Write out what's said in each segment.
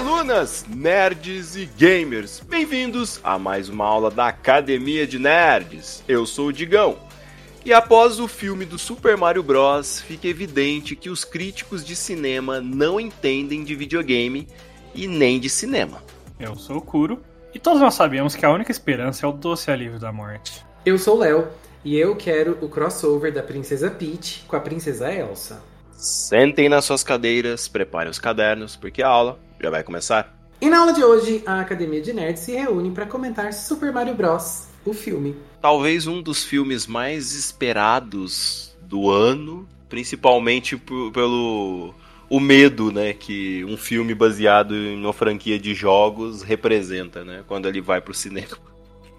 alunas, nerds e gamers, bem-vindos a mais uma aula da Academia de Nerds. Eu sou o Digão. E após o filme do Super Mario Bros, fica evidente que os críticos de cinema não entendem de videogame e nem de cinema. Eu sou o Kuro, e todos nós sabemos que a única esperança é o doce alívio da morte. Eu sou o Léo, e eu quero o crossover da Princesa Peach com a Princesa Elsa. Sentem nas suas cadeiras, preparem os cadernos, porque a aula já vai começar. E na aula de hoje, a Academia de Nerds se reúne para comentar Super Mario Bros, o filme. Talvez um dos filmes mais esperados do ano, principalmente pelo o medo, né, que um filme baseado em uma franquia de jogos representa, né, quando ele vai pro cinema.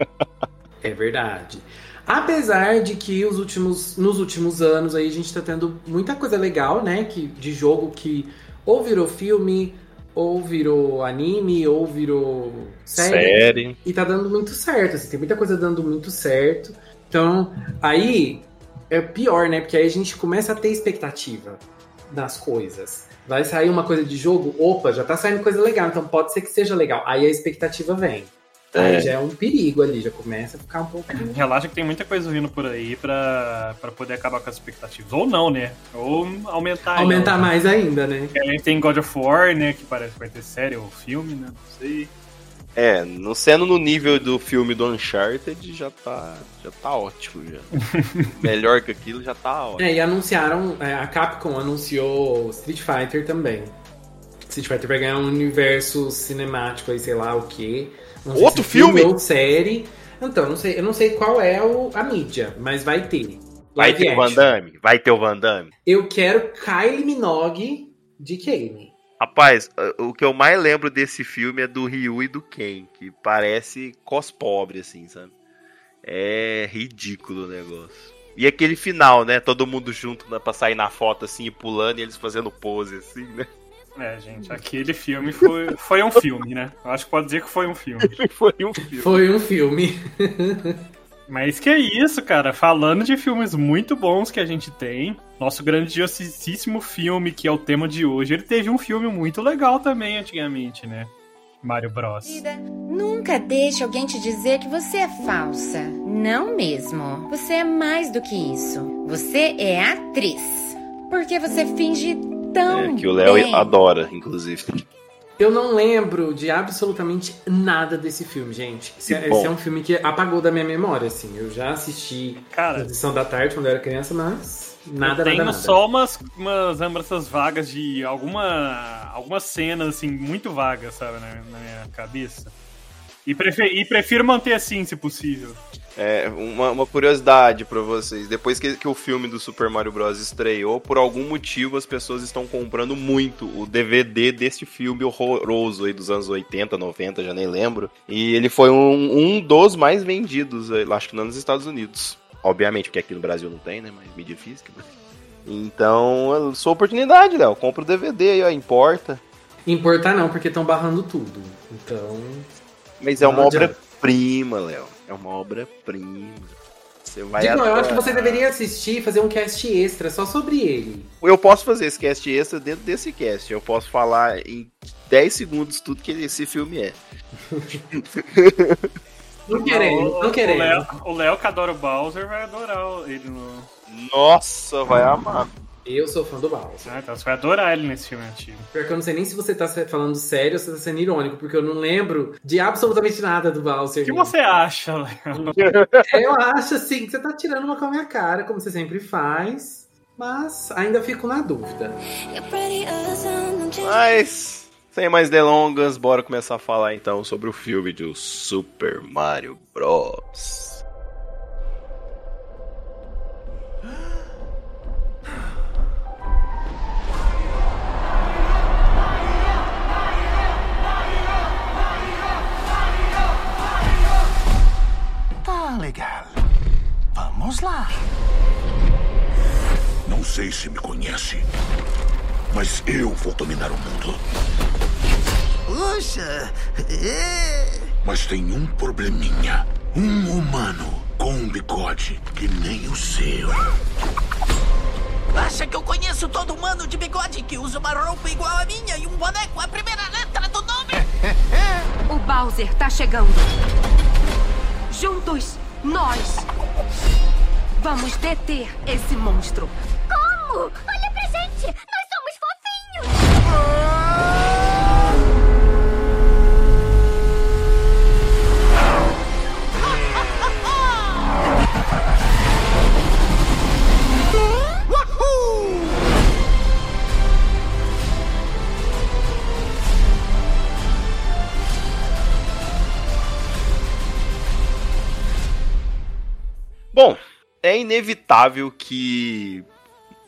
é verdade. Apesar de que os últimos, nos últimos anos aí a gente tá tendo muita coisa legal, né? Que, de jogo que ou virou filme, ou virou anime, ou virou série. série. E tá dando muito certo, assim, tem muita coisa dando muito certo. Então, aí é pior, né? Porque aí a gente começa a ter expectativa das coisas. Vai sair uma coisa de jogo, opa, já tá saindo coisa legal, então pode ser que seja legal. Aí a expectativa vem. Aí é. já é um perigo ali, já começa a ficar um pouco. Relaxa que tem muita coisa vindo por aí pra, pra poder acabar com as expectativas. Ou não, né? Ou aumentar. Aumentar ainda. mais ainda, né? A gente tem God of War, né? Que parece que vai ter série ou filme, né? Não sei. É, não sendo no nível do filme do Uncharted, já tá, já tá ótimo. Já. Melhor que aquilo, já tá ótimo. É, e anunciaram, é, a Capcom anunciou Street Fighter também. Street Fighter vai ganhar um universo cinemático aí, sei lá o quê. Outro filme? filme? Ou série. Então, não sei, eu não sei qual é o, a mídia, mas vai ter. Vai ter o Van Damme? Vai ter o Van Damme? Eu quero Kylie Minogue de Kane. Rapaz, o que eu mais lembro desse filme é do Ryu e do Ken, que parece cos pobre, assim, sabe? É ridículo o negócio. E aquele final, né? Todo mundo junto né, pra sair na foto, assim, e pulando, e eles fazendo pose, assim, né? É, gente, aquele filme foi, foi um filme, né? Eu acho que pode dizer que foi um filme. foi um filme. Foi um filme. Mas que é isso, cara. Falando de filmes muito bons que a gente tem, nosso grandiosíssimo filme, que é o tema de hoje, ele teve um filme muito legal também antigamente, né? Mario Bros. Nunca deixe alguém te dizer que você é falsa. Não mesmo. Você é mais do que isso. Você é atriz. Porque você finge tão é, Que o Léo adora, inclusive. Eu não lembro de absolutamente nada desse filme, gente. Esse, é, esse, é um filme que apagou da minha memória, assim. Eu já assisti Cara, na edição da tarde quando eu era criança, mas nada, eu tenho nada, nada. só umas, umas lembranças vagas de alguma, algumas cenas, assim, muito vagas, sabe, na, na minha cabeça. E, prefer, e prefiro manter assim, se possível. É, uma, uma curiosidade para vocês. Depois que, que, o filme do Super Mario Bros. estreou, por algum motivo as pessoas estão comprando muito o DVD desse filme horroroso aí dos anos 80, 90, já nem lembro. E ele foi um, um dos mais vendidos, acho que não nos Estados Unidos. Obviamente, porque aqui no Brasil não tem, né? Mas mídia física. Então, sua oportunidade, Léo. Compra o DVD aí, ó, importa. Importar não, porque estão barrando tudo. Então. Mas é uma obra-prima, Léo. É uma obra-prima. Você vai Digo, eu acho que você deveria assistir e fazer um cast extra só sobre ele. Eu posso fazer esse cast extra dentro desse cast. Eu posso falar em 10 segundos tudo que esse filme é. não querendo, não querendo. O Léo que adora o Bowser vai adorar ele no. Nossa, vai amar. Eu sou fã do Bowser. Ah, então você vai adorar ele nesse filme antigo. Pior que eu não sei nem se você tá falando sério ou se tá sendo irônico, porque eu não lembro de absolutamente nada do Bowser. O que você acha, Léo? Eu acho, assim, que você tá tirando uma com a minha cara, como você sempre faz. Mas ainda fico na dúvida. Mas, sem mais delongas, bora começar a falar então sobre o filme do Super Mario Bros. Legal. Vamos lá. Não sei se me conhece, mas eu vou dominar o mundo. Puxa! É... Mas tem um probleminha. Um humano com um bigode que nem o seu. Acha que eu conheço todo humano de bigode que usa uma roupa igual a minha e um boné com a primeira letra do nome? O Bowser tá chegando. Juntos, nós vamos deter esse monstro. Como? Olha pra gente! Nós somos fofinhos! Bom, é inevitável que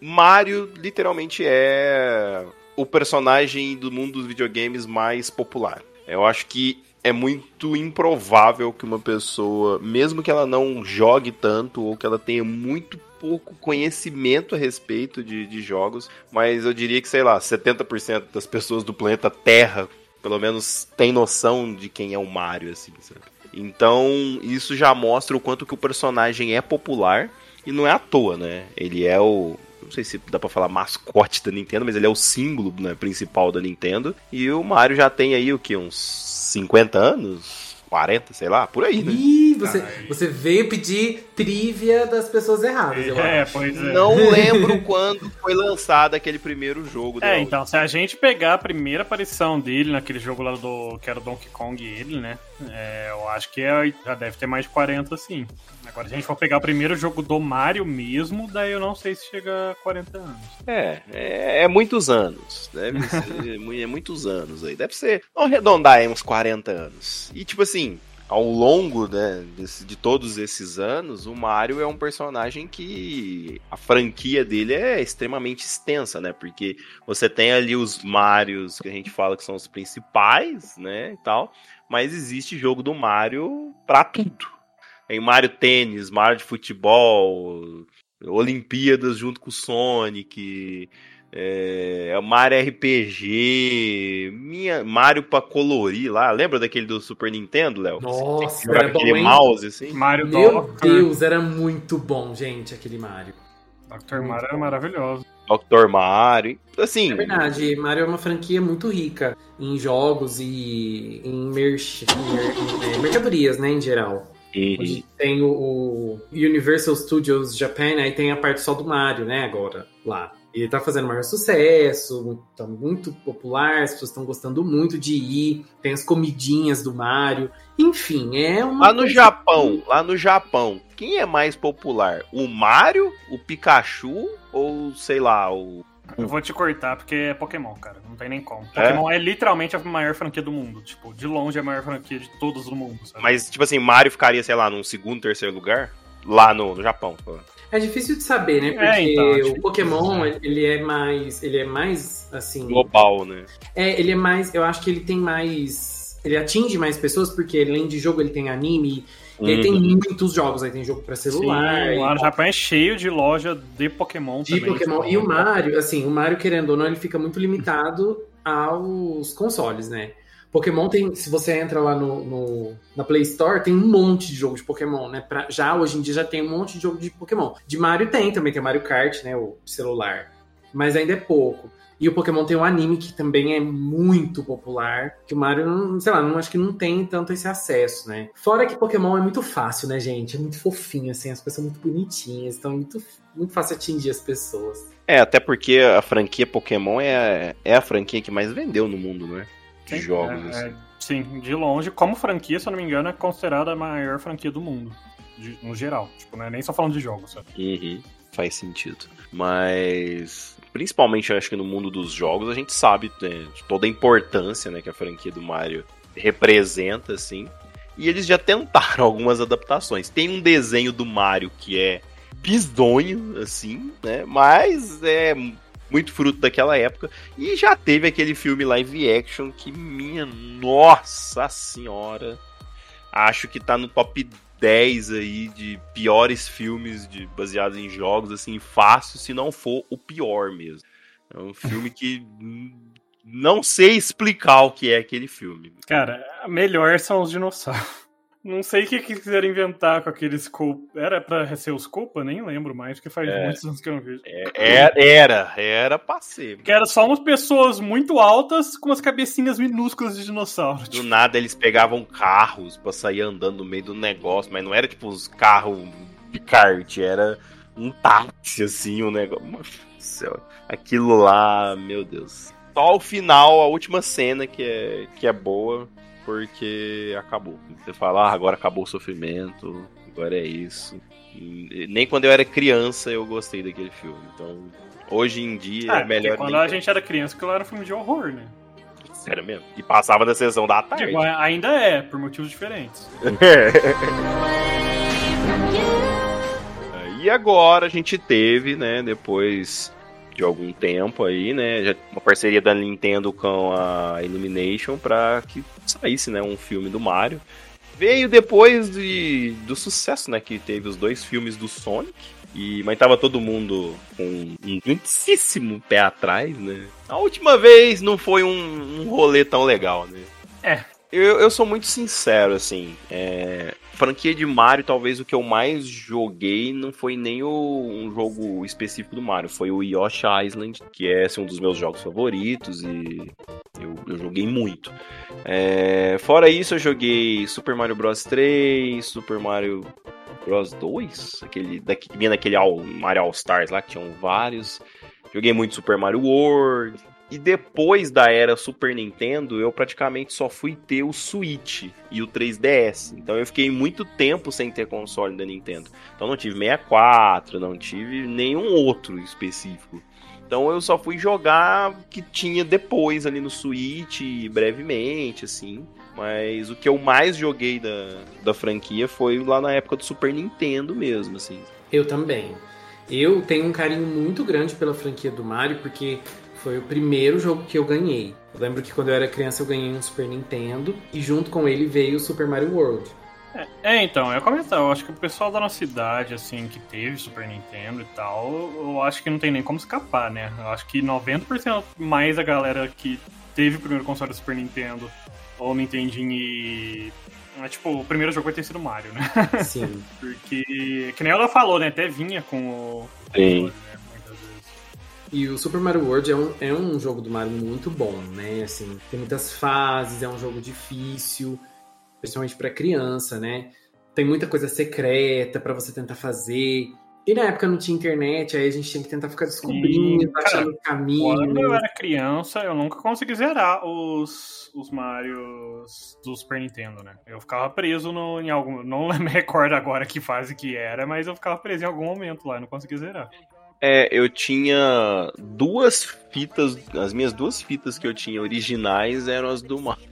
Mario literalmente é o personagem do mundo dos videogames mais popular. Eu acho que é muito improvável que uma pessoa, mesmo que ela não jogue tanto ou que ela tenha muito pouco conhecimento a respeito de, de jogos, mas eu diria que, sei lá, 70% das pessoas do planeta Terra, pelo menos, tem noção de quem é o Mario, assim, sabe? Então, isso já mostra o quanto que o personagem é popular e não é à toa, né? Ele é o não sei se dá pra falar mascote da Nintendo, mas ele é o símbolo né, principal da Nintendo. E o Mario já tem aí o que? Uns 50 anos? 40, sei lá, por aí, né? Ih, você, você veio pedir trivia das pessoas erradas, eu É, acho. pois é. Não lembro quando foi lançado aquele primeiro jogo. É, então, se a gente pegar a primeira aparição dele naquele jogo lá do. que era o Donkey Kong e ele, né? é, eu acho que é- já deve ter mais de 40, sim. Agora, se a gente for pegar o primeiro jogo do Mario mesmo, daí eu não sei se chega a 40 anos. É, é, é muitos anos. Deve ser é muitos anos aí. Deve ser. Vamos arredondar aí uns 40 anos. E tipo assim. Ao longo né, desse- de todos esses anos, o Mario é um personagem que a franquia dele é extremamente extensa, né? Porque você tem ali os Marios que a gente fala que são os principais, né? E tal. Mas existe jogo do Mario pra tudo. Tem Mario Tênis, Mario de futebol, Olimpíadas junto com o Sonic, é, Mario RPG, minha, Mario pra colorir lá. Lembra daquele do Super Nintendo, Léo? Nossa, era aquele bom, mouse assim? Mario Meu Doctor. Deus, era muito bom, gente, aquele Mario. Dr. Mario era maravilhoso. Dr. Mario. Assim, É verdade, Mario é uma franquia muito rica em jogos e em, merch, em mer- em, é, mercadorias, né, em geral. Uhum. Tem o, Universal Studios Japan, aí tem a parte só do Mario, né, agora, lá. E ele tá fazendo maior sucesso, tá muito popular, as pessoas estão gostando muito de ir, tem as comidinhas do Mario. Enfim, é uma. Lá no Japão, lá no Japão, quem é mais popular? O Mario, o Pikachu ou, sei lá, o. Eu vou te cortar porque é Pokémon, cara. Não tem nem como. Pokémon é, literalmente a maior franquia do mundo. Tipo, de longe é a maior franquia de todos do mundo, sabe? Mas, tipo assim, Mario ficaria, sei lá, num segundo, terceiro lugar? Lá no, no Japão. É difícil de saber, né? Porque É, então, é difícil o Pokémon, ele é mais. Ele é mais assim. Global, né? É, ele é mais. Eu acho que ele tem mais. Ele atinge mais pessoas, porque além de jogo, ele tem anime. E aí tem Uhum. muitos jogos. Aí tem jogo pra celular. Sim, lá no Japão é cheio de loja de Pokémon de também. Pokémon. tipo, E o Mario, assim, o Mario, querendo ou não, ele fica muito limitado aos consoles, né? Pokémon tem. Se você entra lá no, no- na Play Store, tem um monte de jogo de Pokémon, né? Pra- já hoje em dia já tem um monte de jogo de Pokémon. De Mario tem também, tem o Mario Kart, né? O celular. Mas ainda é pouco. E o Pokémon tem um anime que também é muito popular, que o Mario, não, sei lá, não acho que não tem tanto esse acesso, né? Fora que Pokémon é muito fácil, né, gente? É muito fofinho, assim, as coisas são muito bonitinhas, então é muito, muito fácil atingir as pessoas. É, até porque a franquia Pokémon é, é a franquia que mais vendeu no mundo, né? De Sim, jogos, é- assim. é- sim, de longe, como franquia, se eu não me engano, é considerada a maior franquia do mundo. de- no geral. Tipo, não é nem só falando de jogos, sabe? Uhum, faz sentido. Mas, principalmente, acho que no mundo dos jogos, a gente sabe né, toda a importância né, que a franquia do Mario representa, assim. E eles já tentaram algumas adaptações. Tem um desenho do Mario que é bizonho, assim, né? Mas é muito fruto daquela época. E já teve aquele filme live action que, minha nossa senhora, acho que tá no top 10 aí de piores filmes de, baseados em jogos, assim, fácil, se não for o pior mesmo. É um filme que não sei explicar o que é aquele filme. Cara, melhor são os dinossauros. Não sei o que, quiseram inventar com aqueles Copa. Era pra ser os Copa? Nem lembro mais, porque faz É. muitos anos que eu não vejo. É, era, era pra ser. Que era só umas pessoas muito altas com umas cabecinhas minúsculas de dinossauro. Do Tipo, nada eles pegavam carros pra sair andando no meio do negócio, mas não era tipo os carros de kart, era um táxi assim, um negócio. Mano do céu, aquilo lá, meu Deus. Só o final, a última cena que é, que é boa, porque acabou. Você fala, ah, agora acabou o sofrimento, agora é isso. E nem quando eu era criança eu gostei daquele filme. Então, hoje em dia ah, é melhor. quando a gente era criança, aquilo era um filme de horror, né? Sério mesmo. E passava da sessão da tarde. Tipo, ainda é, por motivos diferentes. E agora a gente teve, né, depois de algum tempo aí, né, já uma parceria da Nintendo com a Illumination pra que saísse, né, um filme do Mario. Veio depois de, do sucesso, né, que teve os dois filmes do Sonic. E, mas tava todo mundo com um grandíssimo pé atrás, né? A última vez não foi um, um rolê tão legal, né? É. Eu, eu sou muito sincero, assim. É, franquia de Mario, talvez o que eu mais joguei não foi nem o, um jogo específico do Mario, foi o Yoshi Island, que é assim, um dos meus jogos favoritos e eu, eu joguei muito. É, fora isso, eu joguei Super Mario Bros 3, Super Mario Bros 2, aquele daqui, vinha naquele All, Mario All Stars lá, que tinham vários. Joguei muito Super Mario World. E depois da era Super Nintendo, eu praticamente só fui ter o Switch e o 3DS. Então eu fiquei muito tempo sem ter console da Nintendo. Então não tive 64, não tive nenhum outro específico. Então eu só fui jogar o que tinha depois ali no Switch, brevemente, assim. Mas o que eu mais joguei da, da franquia foi lá na época do Super Nintendo mesmo, assim. Eu também. Eu tenho um carinho muito grande pela franquia do Mario, porque foi o primeiro jogo que eu ganhei. Eu lembro que quando eu era criança eu ganhei um Super Nintendo e junto com ele veio o Super Mario World. É, é, então, eu comentar, eu acho que o pessoal da nossa cidade, assim, que teve Super Nintendo e tal, eu acho que não tem nem como escapar, né? Eu acho que 90% mais a galera que teve o primeiro console do Super Nintendo ou Nintendinho e. É, tipo, o primeiro jogo vai ter sido Mario, né? Sim. Porque, que nem ela falou, né? Até vinha com o. Sim. E o Super Mario World é um, é um jogo do Mario muito bom, né? Assim, tem muitas fases, é um jogo difícil, principalmente para criança, né? Tem muita coisa secreta para você tentar fazer. E na época não tinha internet, aí a gente tinha que tentar ficar descobrindo, Sim, achando caminho. Quando eu era criança, eu nunca consegui zerar os, os Marios do Super Nintendo, né? Eu ficava preso no, em algum. Não me recordo agora que fase que era, mas eu ficava preso em algum momento lá, eu não consegui zerar. É, eu tinha duas fitas, as minhas duas fitas que eu tinha originais eram as do Mario.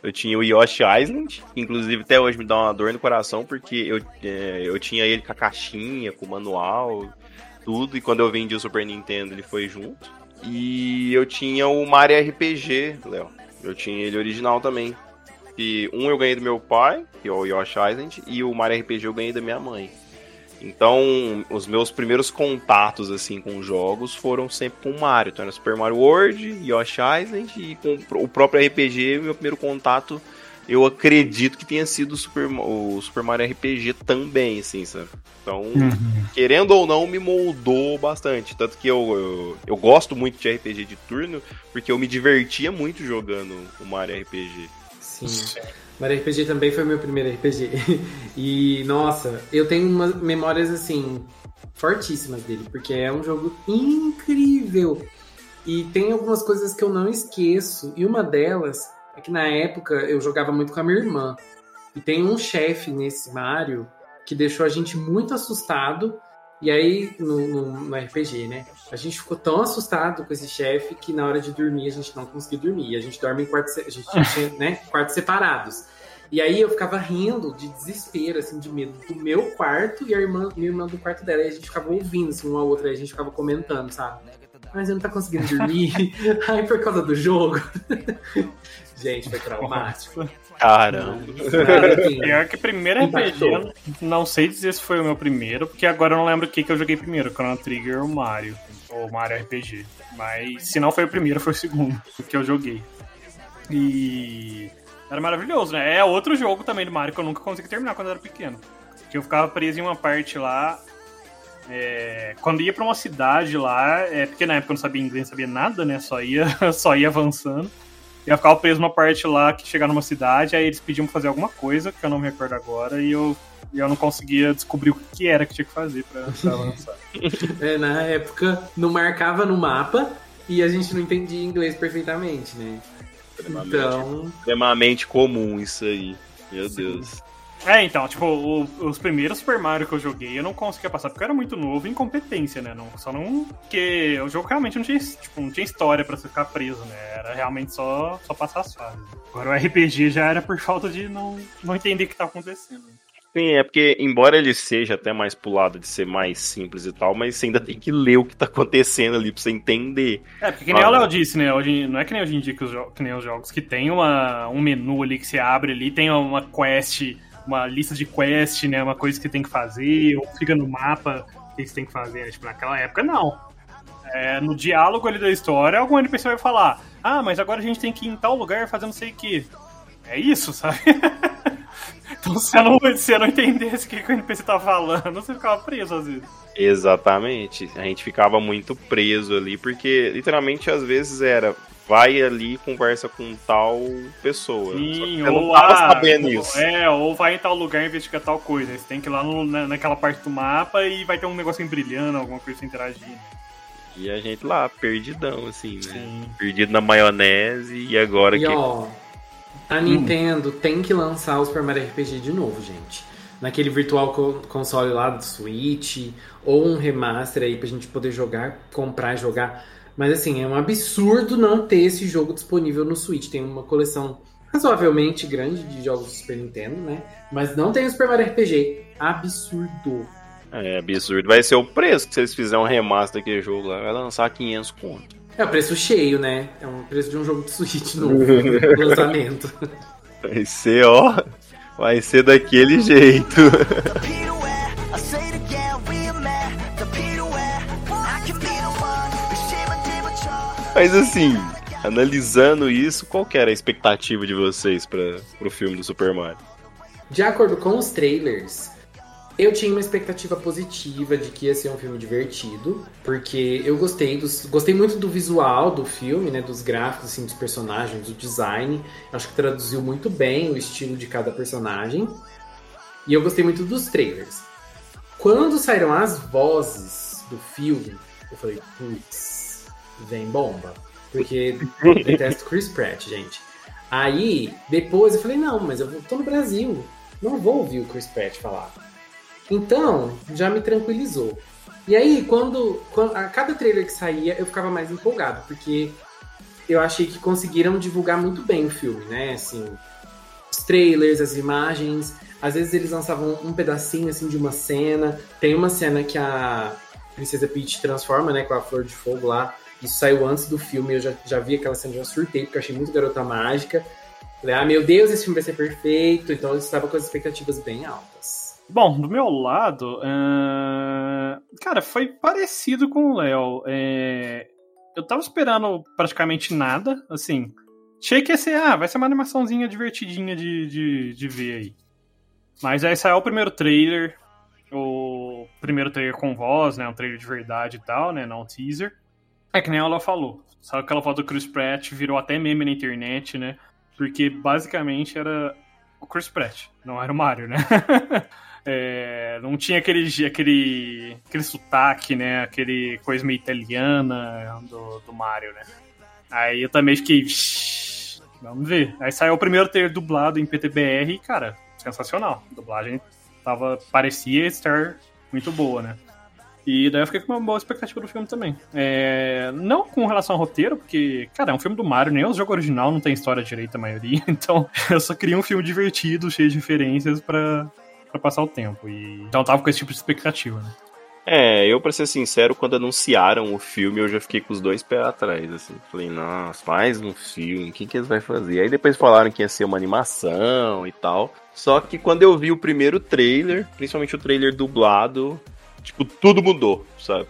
Eu tinha o Yoshi Island, que inclusive até hoje me dá uma dor no coração, porque eu, é, eu tinha ele com a caixinha, com o manual, tudo, e quando eu vendi o Super Nintendo ele foi junto. E eu tinha o Mario RPG, Léo. Eu tinha ele original também. E um eu ganhei do meu pai, que é o Yoshi Island, e o Mario RPG eu ganhei da minha mãe. Então, os meus primeiros contatos assim com jogos foram sempre com o Mario. Então, era Super Mario World, Yoshi Island e com o próprio RPG, meu primeiro contato, eu acredito que tenha sido o Super, o Super Mario RPG também, assim, sabe? Então, querendo ou não, me moldou bastante. Tanto que eu, eu, eu gosto muito de RPG de turno, porque eu me divertia muito jogando o Mario RPG. Sim. Mario RPG também foi meu primeiro RPG. E, nossa, eu tenho umas memórias, assim, fortíssimas dele, porque é um jogo incrível. E tem algumas coisas que eu não esqueço. E uma delas é que na época eu jogava muito com a minha irmã. E tem um chefe nesse Mario que deixou a gente muito assustado. E aí, no, no, no RPG, né? A gente ficou tão assustado com esse chefe que na hora de dormir a gente não conseguiu dormir. A gente dorme em quartos, a gente tinha, né, quartos separados. E aí eu ficava rindo de desespero, assim, de medo do meu quarto e a irmã, minha irmã do quarto dela. E a gente ficava ouvindo, assim, uma a outra, e a gente ficava comentando, sabe? Mas eu não tá conseguindo dormir. Ai, por causa do jogo. Gente, foi traumático. Caramba. Mas, assim, Pior que primeiro RPG, Impactou. eu não sei dizer se foi o meu primeiro, porque agora eu não lembro o que, que eu joguei primeiro, Chrono Trigger ou Mario, ou Mario RPG. Mas se não foi o primeiro, foi o segundo que eu joguei. E Era maravilhoso, né? É outro jogo também do Mario que eu nunca consegui terminar quando eu era pequeno. Que eu ficava preso em uma parte lá. é, quando ia pra uma cidade lá, é, porque na época eu não sabia inglês, não sabia nada, né? Só ia, só ia avançando. E eu ficava preso numa parte lá que chegava numa cidade, aí eles pediam pra fazer alguma coisa, que eu não me recordo agora, e eu, eu não conseguia descobrir o que era que tinha que fazer pra, pra avançar. É, na época não marcava no mapa e a gente não entendia inglês perfeitamente, né? Extremamente, Então, extremamente comum isso aí. Meu Deus. É, então, tipo, o- os primeiros Super Mario que eu joguei eu não conseguia passar porque eu era muito novo e incompetência, né? Não, só não. Porque o jogo realmente não tinha, tipo, não tinha história pra você ficar preso, né? Era realmente só, só passar as fases. Agora o RPG já era por falta de não, não entender o que tá acontecendo. Sim, é porque, embora ele seja até mais pro lado de ser mais simples e tal, mas você ainda tem que ler o que tá acontecendo ali pra você entender. É, porque que nem Ah, o Léo disse, né? Hoje, não é que nem hoje em dia que, os que nem os jogos que tem uma, um menu ali que você abre ali, tem uma quest, uma lista de quest, né? Uma coisa que tem que fazer, ou fica no mapa o que você tem que fazer. né? Tipo, naquela época, não. É, no diálogo ali da história, algum NPC vai falar: Ah, mas agora a gente tem que ir em tal lugar fazer não sei o que. É isso, sabe? então se você não, se você não entendesse o que, que o NPC tá falando, você ficava preso às vezes. Exatamente. A gente ficava muito preso ali, porque literalmente às vezes era vai ali e conversa com tal pessoa. Sim, ou, não tava ah, sabendo isso. É, ou vai em tal lugar investigar tal coisa. Você tem que ir lá no- na, naquela parte do mapa e vai ter um negocinho brilhando, alguma coisa interagir. E a gente lá, perdidão, assim, né? Sim. Perdido na maionese e agora e que. ó, a Nintendo tem que lançar o Super Mario RPG de novo, gente. Naquele Virtual Co- Console lá do Switch, ou um remaster aí pra gente poder jogar, comprar e jogar. Mas assim, é um absurdo não ter esse jogo disponível no Switch. Tem uma coleção razoavelmente grande de jogos do Super Nintendo, né? Mas não tem o Super Mario RPG. Absurdo. É absurdo. Vai ser o preço que vocês fizerem um remaster daquele jogo lá. Vai lançar 500 conto. É o preço cheio, né? É um preço de um jogo de Switch novo, lançamento. Vai ser, ó. Vai ser daquele jeito. Mas assim, analisando isso, qual que era a expectativa de vocês para pro filme do Super Mario? De acordo com os trailers, eu tinha uma expectativa positiva de que ia ser um filme divertido, porque eu gostei dos, gostei muito do visual do filme, né, dos gráficos assim dos personagens, do design. Acho que traduziu muito bem o estilo de cada personagem. E eu gostei muito dos trailers. Quando saíram as vozes do filme, eu falei, putz, vem bomba. Porque eu detesto Chris Pratt, gente. Aí, depois eu falei, não, mas eu tô no Brasil. Não vou ouvir o Chris Pratt falar. Então, já me tranquilizou. E aí, quando, quando- a cada trailer que saía, eu ficava mais empolgado, porque eu achei que conseguiram divulgar muito bem o filme, né? Assim, os trailers, as imagens. Às vezes eles lançavam um pedacinho assim de uma cena. Tem uma cena que a Princesa Peach transforma, né, com a flor de fogo lá. Isso saiu antes do filme, eu já, já vi aquela cena, já surtei, porque eu achei muito garota mágica. Falei, ah, meu Deus, esse filme vai ser perfeito. Então eu estava com as expectativas bem altas. Bom, do meu lado, ahn, cara, foi parecido com o Léo. É, Eu tava esperando praticamente nada, assim. Achei que ia ser, ah, vai ser uma animaçãozinha divertidinha de, de, de ver aí. Mas aí saiu o primeiro trailer, o primeiro trailer com voz, né, um trailer de verdade e tal, né, não um teaser. É que nem ela falou, sabe aquela foto do Chris Pratt virou até meme na internet, né, porque basicamente era o Chris Pratt, não era o Mario, né. É, não tinha aquele, aquele, aquele sotaque, né? Aquele coisa meio italiana do, do Mario, né? Aí eu também fiquei. "Shhh, Vamos ver. Aí saiu o primeiro trailer dublado em PTBR e, cara, sensacional. A dublagem tava, parecia estar muito boa, né? E daí eu fiquei com uma boa expectativa do filme também. É, não com relação ao roteiro, porque, cara, é um filme do Mario, nem o jogo original não tem história direita a maioria, então eu só queria um filme divertido, cheio de referências pra passar o tempo. E então eu tava com esse tipo de expectativa, né? É, eu pra ser sincero, quando anunciaram o filme, eu já fiquei com os dois pés atrás, assim. Falei, nossa, mais um filme, o que, que eles vão fazer? Aí depois falaram que ia ser uma animação e tal. Só que quando eu vi o primeiro trailer, principalmente o trailer dublado, tipo, tudo mudou, sabe?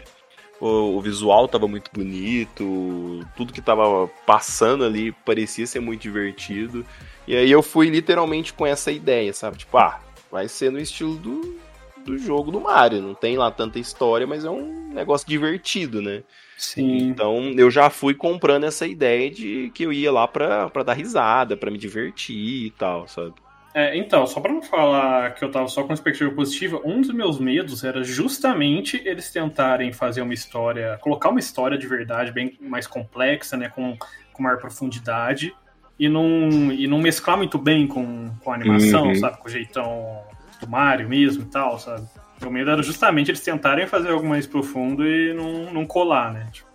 O, o visual tava muito bonito, tudo que tava passando ali parecia ser muito divertido. E aí eu fui literalmente com essa ideia, sabe? Tipo, ah, vai ser no estilo do, do jogo do Mario. Não tem lá tanta história, mas é um negócio divertido, né? Sim. Então eu já fui comprando essa ideia de que eu ia lá pra, pra dar risada, pra me divertir e tal, sabe? É, então, só pra não falar que eu tava só com expectativa positiva, um dos meus medos era justamente eles tentarem fazer uma história, colocar uma história de verdade bem mais complexa, né, com, com maior profundidade, e não, e não mesclar muito bem com, com a animação, Uhum. sabe, com o jeitão do Mario mesmo e tal, sabe? O medo era justamente eles tentarem fazer algo mais profundo e não, não colar, né? Tipo,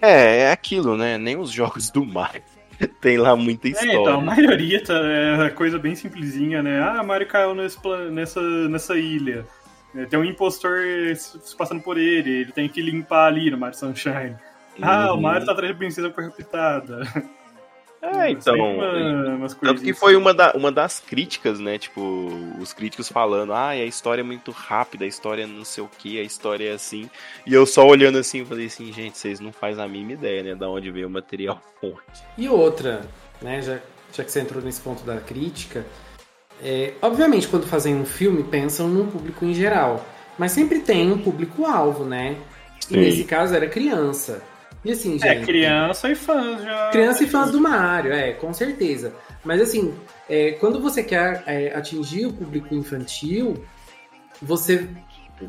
É, é aquilo, né? Nem os jogos do Mario tem lá muita É, história. então, a maioria tá, é coisa bem simplesinha, né? Ah, Mario caiu nesse nessa, nessa ilha. É, Tem um impostor se passando por ele, ele tem que limpar ali no Mario Sunshine. Ah, Uhum. o Mario tá atrás da princesa corruptada. É, então. Uma- umas Tanto que foi uma, da- uma das críticas, né? Tipo, os críticos falando, ah, a história é muito rápida, a história é não sei o que, a história é assim. E eu só olhando assim, falei assim, gente, vocês não fazem a mínima ideia, né? Da onde veio o material fonte. E outra, né, já, já que você entrou nesse ponto da crítica, é, obviamente quando fazem um filme pensam no público em geral, mas sempre tem um público-alvo, né? E Sim. nesse caso era criança. E assim, gente. É, criança e fãs já. Criança e fãs do Mario, é, com certeza. Mas assim, é, quando você quer é, atingir o público infantil, você,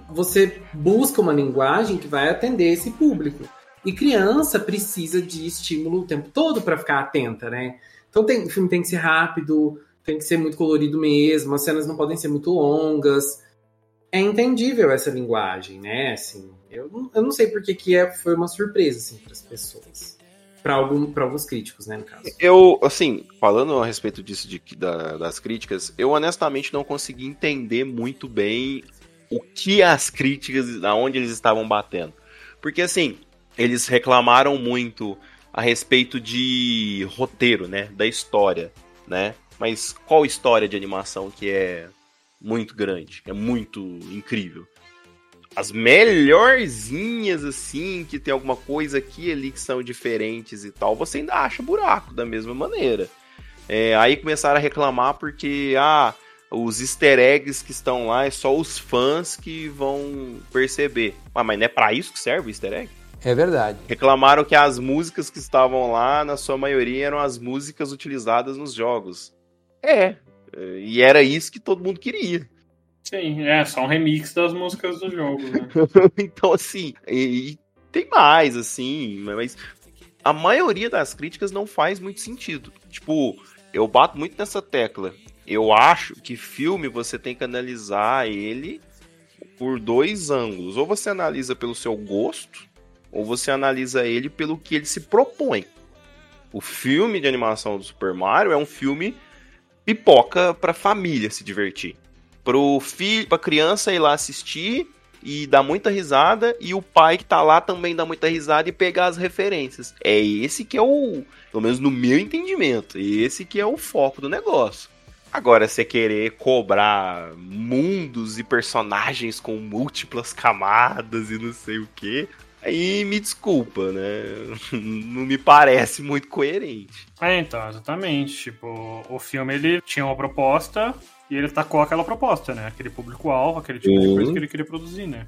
você busca uma linguagem que vai atender esse público. E criança precisa de estímulo o tempo todo para ficar atenta, né? Então tem, o filme tem que ser rápido, tem que ser muito colorido mesmo, as cenas não podem ser muito longas. É entendível essa linguagem, né? Assim, eu, não- eu não sei porque que é, foi uma surpresa assim, para as pessoas. Para algum, alguns críticos, né, no caso. Eu, assim, falando a respeito disso de, da- das críticas, eu honestamente não consegui entender muito bem o que as críticas, aonde eles estavam batendo. Porque, assim, eles reclamaram muito a respeito de roteiro, né? Da história, né? Mas qual história de animação que é muito grande, é muito incrível? As melhorzinhas, assim, que tem alguma coisa aqui e ali que são diferentes e tal, você ainda acha buraco da mesma maneira. É, aí começaram a reclamar porque, ah, os easter eggs que estão lá é só os fãs que vão perceber. Ah, mas não é pra isso que serve o easter egg? É verdade. Reclamaram que as músicas que estavam lá, na sua maioria, eram as músicas utilizadas nos jogos. É, e era isso que todo mundo queria. Sim, é só um remix das músicas do jogo, né? então, assim, e, e tem mais, assim, mas a maioria das críticas não faz muito sentido. Tipo, eu bato muito nessa tecla. Eu acho que filme você tem que analisar ele por dois ângulos. Ou você analisa pelo seu gosto, ou você analisa ele pelo que ele se propõe. O filme de animação do Super Mario é um filme pipoca pra família se divertir. Pro filho, pra criança ir lá assistir e dar muita risada e o pai que tá lá também dá muita risada e pegar as referências. É esse que é o, pelo menos no meu entendimento, esse que é o foco do negócio. Agora, você querer cobrar mundos e personagens com múltiplas camadas e não sei o que, aí me desculpa, né? Não me parece muito coerente. É, então, exatamente. Tipo, o filme ele tinha uma proposta e ele tacou aquela proposta, né? Aquele público-alvo, aquele tipo de Uhum. coisa que ele queria produzir, né?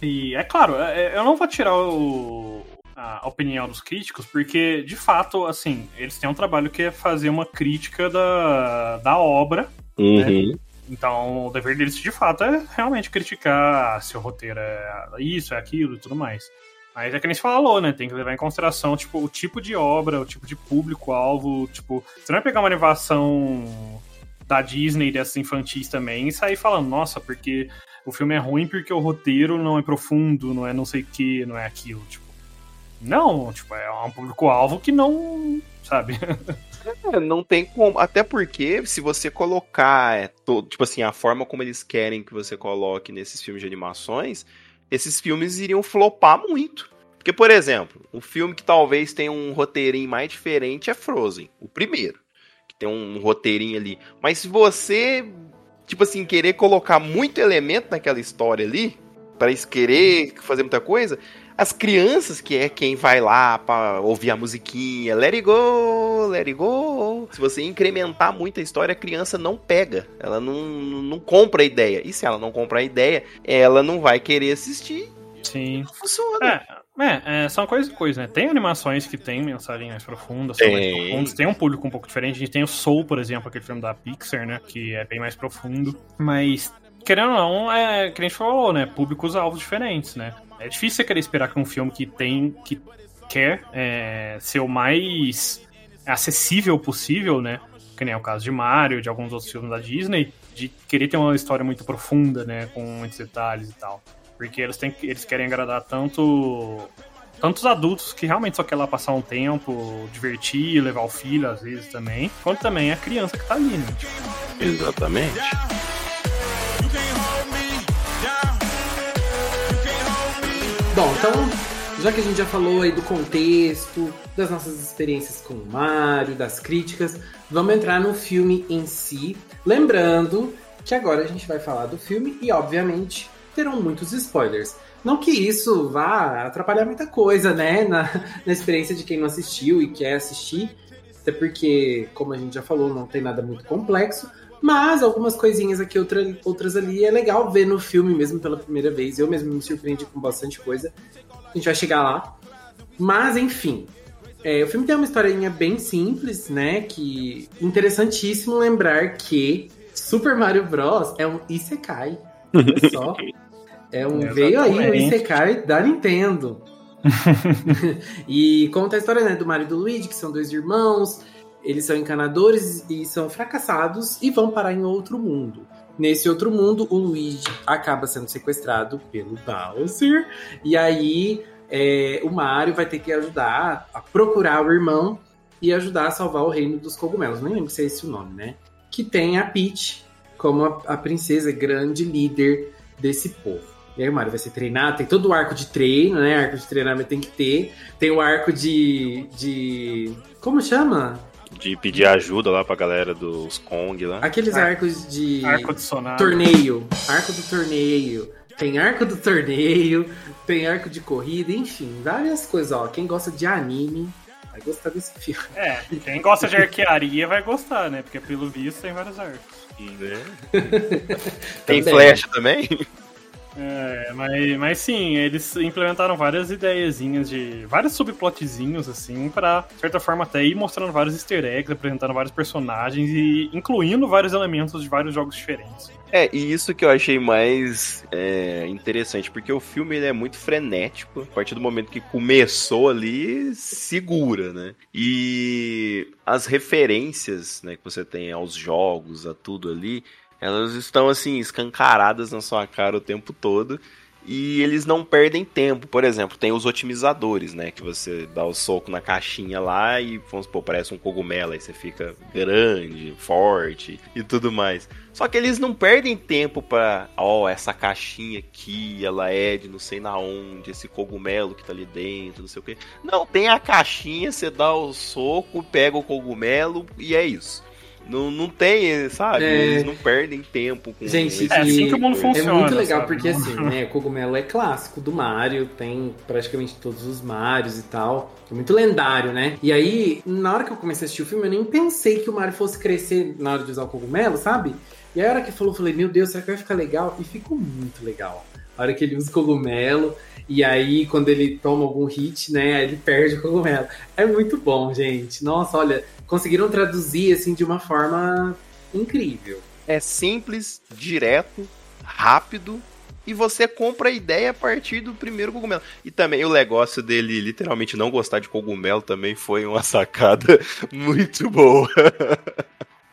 E é claro, é- eu não vou tirar o- a opinião dos críticos, porque, de fato, assim, eles têm um trabalho que é fazer uma crítica da, da obra. Uhum. Então, o dever deles, de fato, é realmente criticar se o roteiro é isso, é aquilo e tudo mais. Mas é que nem se falou, né? Tem que levar em consideração, tipo, o tipo de obra, o tipo de público-alvo, tipo... Você não vai pegar uma animação da Disney, dessas infantis também, e sair falando, nossa, porque o filme é ruim porque o roteiro não é profundo, não é não sei o que, não é aquilo, tipo... Não, tipo, é um público-alvo que não... Sabe? É, não tem como. Até porque, se você colocar, é, todo, tipo assim, a forma como eles querem que você coloque nesses filmes de animações, esses filmes iriam flopar muito. Porque, por exemplo, um filme que talvez tenha um roteirinho mais diferente é Frozen, o primeiro. Que tem um roteirinho ali. Mas se você, tipo assim, querer colocar muito elemento naquela história ali, para querer fazer muita coisa, As crianças, que é quem vai lá pra ouvir a musiquinha, let it go, let it go. Se você incrementar muito a história, a criança não pega. Ela não, não compra a ideia. E se ela não comprar a ideia, ela não vai querer assistir. Sim. Não funciona. É, é, é, são coisas e coisas, né? Tem animações que tem mensagens mais profundas, são mais profundas, tem um público um pouco diferente. A gente tem o Soul, por exemplo, aquele filme da Pixar, né? Que é bem mais profundo. Mas, querendo ou não, é que a gente falou, né? Públicos-alvos diferentes, né? É difícil você querer esperar que um filme que tem, que quer é, ser o mais acessível possível, né? Que nem é o caso de Mario, de alguns outros filmes da Disney, de querer ter uma história muito profunda, né? Com muitos detalhes e tal. Porque eles, têm, eles querem agradar tanto tantos adultos que realmente só quer lá passar um tempo, divertir, levar o filho às vezes também, quanto também a criança que tá ali, né? Exatamente. Bom, então, já que a gente já falou aí do contexto, das nossas experiências com o Mario, das críticas, vamos entrar no filme em si. Lembrando que agora a gente vai falar do filme e, obviamente, terão muitos spoilers. Não que isso vá atrapalhar muita coisa, né, na, na experiência de quem não assistiu e quer assistir, até porque, como a gente já falou, não tem nada muito complexo. Mas algumas coisinhas aqui, outra, outras ali, é legal ver no filme mesmo pela primeira vez. Eu mesmo me surpreendi com bastante coisa. A gente vai chegar lá. Mas, enfim. é, o filme tem uma historinha bem simples, né? Que interessantíssimo lembrar que Super Mario Bros. é um Isekai. Olha só. É um, veio aí o. Isekai da Nintendo. e conta a história né, do Mario e do Luigi, que são dois irmãos. Eles são encanadores e são fracassados e vão parar em outro mundo. Nesse outro mundo, o Luigi acaba sendo sequestrado pelo Bowser. E aí é, o Mario vai ter que ajudar a procurar o irmão e ajudar a salvar o reino dos cogumelos. Nem lembro se é esse o nome, né? Que tem a Peach como a, a princesa grande líder desse povo. E aí o Mario vai ser treinado, tem todo o arco de treino, né? Arco de treinamento tem que ter. Tem o arco de. de. Como chama? De pedir ajuda lá pra galera dos Kong lá. Aqueles Ar- arcos de. arco adicionado. torneio. Arco do torneio. Tem arco do torneio, tem arco de corrida, enfim, várias coisas. Ó, quem gosta de anime vai gostar desse filme. É, quem gosta de arquearia vai gostar, né? Porque pelo visto tem vários arcos. Tem Também. flash também? É, mas, mas sim, eles implementaram várias ideiazinhas de. vários subplotzinhos, assim, pra, de certa forma, até ir mostrando vários easter eggs, apresentando vários personagens e incluindo vários elementos de vários jogos diferentes. É, e isso que eu achei mais é, interessante, porque o filme ele é muito frenético. A partir do momento que começou ali, segura, né? E as referências né, que você tem aos jogos, a tudo ali, elas estão assim, escancaradas na sua cara o tempo todo. E eles não perdem tempo. Por exemplo, tem os otimizadores, né? Que você dá o soco na caixinha lá e, vamos supor, parece um cogumelo. Aí você fica grande, forte e tudo mais. Só que eles não perdem tempo pra, ó, essa caixinha aqui, ela é de não sei na onde, esse cogumelo que tá ali dentro, não sei o quê. Não, tem a caixinha, você dá o soco, pega o cogumelo e é isso. Não, não tem, sabe? É. Eles não perdem tempo com Gente, É assim que o mundo É funciona. muito legal sabe? porque assim, né, cogumelo é clássico do Mario, tem praticamente todos os Marios e tal. É muito lendário, né? E aí, na hora que eu comecei a assistir o filme, eu nem pensei que o Mario fosse crescer na hora de usar o cogumelo, sabe? E aí, a hora que falou, eu falei, meu Deus, será que vai ficar legal? E ficou muito legal. A hora que ele usa o cogumelo, e aí quando ele toma algum hit, né, ele perde o cogumelo. É muito bom, gente. Nossa, olha, conseguiram traduzir assim de uma forma incrível. É simples, direto, rápido e você compra a ideia a partir do primeiro cogumelo. E também o negócio dele literalmente não gostar de cogumelo também foi uma sacada muito boa.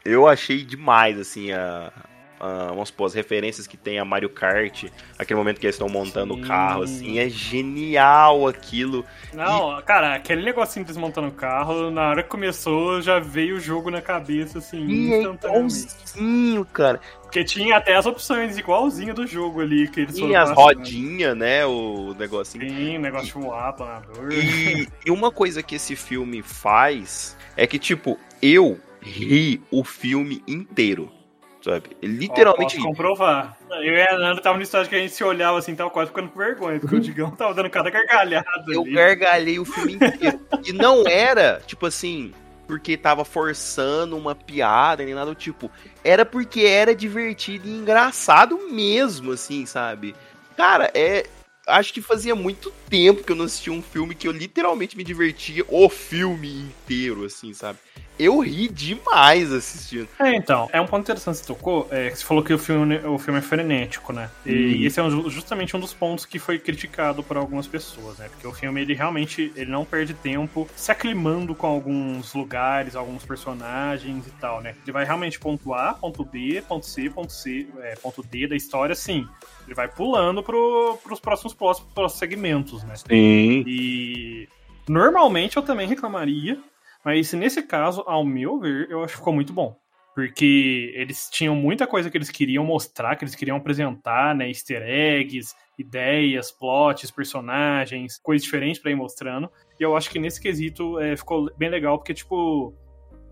Eu achei demais, assim, a, a, vamos supor, as referências que tem a Mario Kart, aquele momento que eles estão montando Sim. o carro, assim, é genial aquilo. Não, cara, aquele negocinho desmontando o carro, na hora que começou, já veio o jogo na cabeça, assim, E é instantaneamente. igualzinho, cara. Porque tinha até as opções igualzinho do jogo ali, que eles E as rodinhas, né, o negocinho. Sim, negócio de voar, planador. E, e uma coisa que esse filme faz é que, tipo, eu ri o filme inteiro. Sabe? Ó, literalmente posso comprovar. Eu e a Nanda tava no estágio que a gente se olhava assim, tava quase ficando com vergonha, porque o Digão tava dando cada gargalhada Eu ali. gargalhei o filme inteiro. e não era, tipo assim, porque tava forçando uma piada, nem nada do tipo. Era porque era divertido e engraçado mesmo, assim, sabe? Cara, é. Acho que fazia muito tempo que eu não assistia um filme que eu literalmente me divertia o filme inteiro, assim, sabe? Eu ri demais assistindo. É, então, é um ponto interessante que você tocou, é, que você falou que o filme, o filme é frenético, né? E Uhum. esse é um ju- justamente um dos pontos que foi criticado por algumas pessoas, né? Porque o filme, ele realmente, ele não perde tempo se aclimando com alguns lugares, alguns personagens e tal, né? Ele vai realmente ponto A, ponto B, ponto C, ponto C, é, ponto D da história, sim. Ele vai pulando pro, pros próximos, próximos, próximos segmentos, né? Sim. E normalmente eu também reclamaria, mas nesse caso, ao meu ver, eu acho que ficou muito bom. Porque eles tinham muita coisa que eles queriam mostrar, que eles queriam apresentar, né? Easter eggs, ideias, plots, personagens, coisas diferentes pra ir mostrando. E eu acho que nesse quesito é, ficou bem legal, porque, tipo.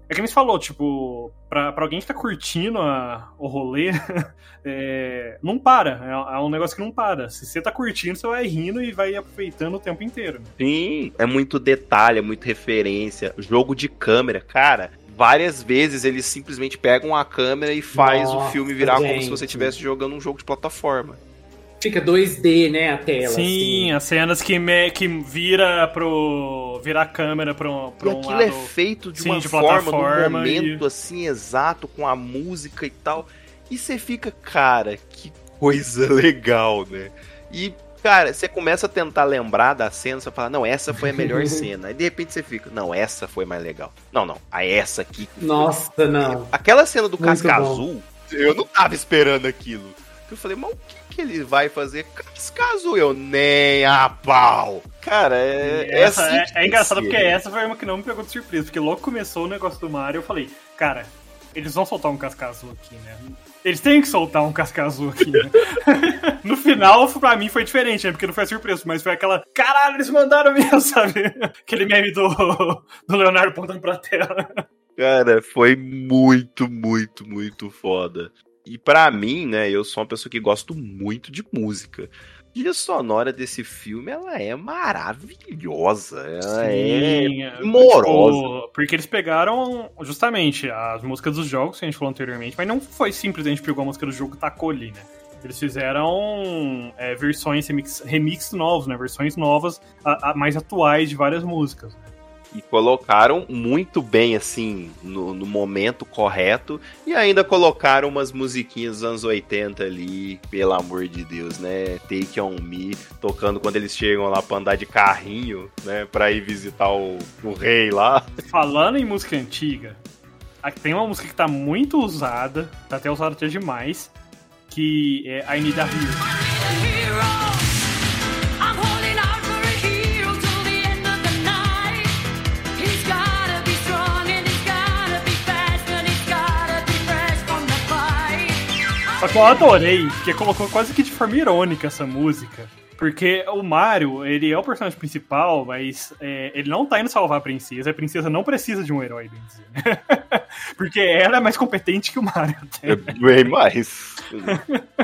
É que nem você falou, tipo, pra, pra alguém que tá curtindo a- o rolê, é, não para. É, é um negócio que não para. Se você tá curtindo, você vai rindo e vai aproveitando o tempo inteiro. Sim, é muito detalhe, é muito referência. Jogo de câmera, cara. Várias vezes eles simplesmente pegam a câmera e faz o Nossa, filme virar como se gente. você estivesse jogando um jogo de plataforma. Fica 2D, né, a tela. Sim, assim. as cenas que, me, que vira pro. vira a câmera pro, E pro um aquilo lado. é feito de sim, uma de forma, num momento assim exato, com a música e tal. E você fica, cara, que coisa legal, né? E, cara, você começa a tentar lembrar da cena, você fala, não, essa foi a melhor cena. Aí de repente você fica, não, essa foi mais legal. Não, não, a essa aqui. foi Nossa, não. Aquela cena do Muito Casca bom. Azul, eu não tava esperando aquilo. Eu falei, mas o que, que ele vai fazer? Casca Azul, eu nem a pau. Cara, é, é, Essa, assim é, que é engraçado ser. porque essa foi uma que não me pegou de surpresa, porque logo começou o negócio do Mario eu falei, cara, eles vão soltar um casca azul aqui, né? Eles têm que soltar um casca azul aqui, né? no final, pra mim, foi diferente, né? Porque não foi surpresa, mas foi aquela, caralho, eles mandaram mesmo, sabe? Aquele meme do, do Leonardo pontando pra tela. Cara, foi muito, muito, muito foda. E pra mim, né, eu sou uma pessoa que gosto muito de música. A trilha sonora desse filme, ela é maravilhosa. Ela Sim, é primorosa. tipo, porque eles pegaram justamente as músicas dos jogos que a gente falou anteriormente, mas não foi simplesmente pegou a música do jogo e tacou ali, né? Eles fizeram é, versões remix, remix novos, né? Versões novas, a- a- mais atuais de várias músicas. E colocaram muito bem, assim, no, no momento correto. E ainda colocaram umas musiquinhas dos anos 80 ali, pelo amor de Deus, né? Take On Me, tocando quando eles chegam lá pra andar de carrinho, né? Pra ir visitar o, o rei lá. Falando em música antiga, tem uma música que tá muito usada, tá até usada até demais, que é I Need a Hero. Só que eu adorei, porque colocou quase que de forma irônica essa música. Porque o Mario, ele é o personagem principal, mas é, ele não tá indo salvar a princesa. A princesa não precisa de um herói, bem dizer. porque ela é mais competente que o Mario. Até. É bem mais.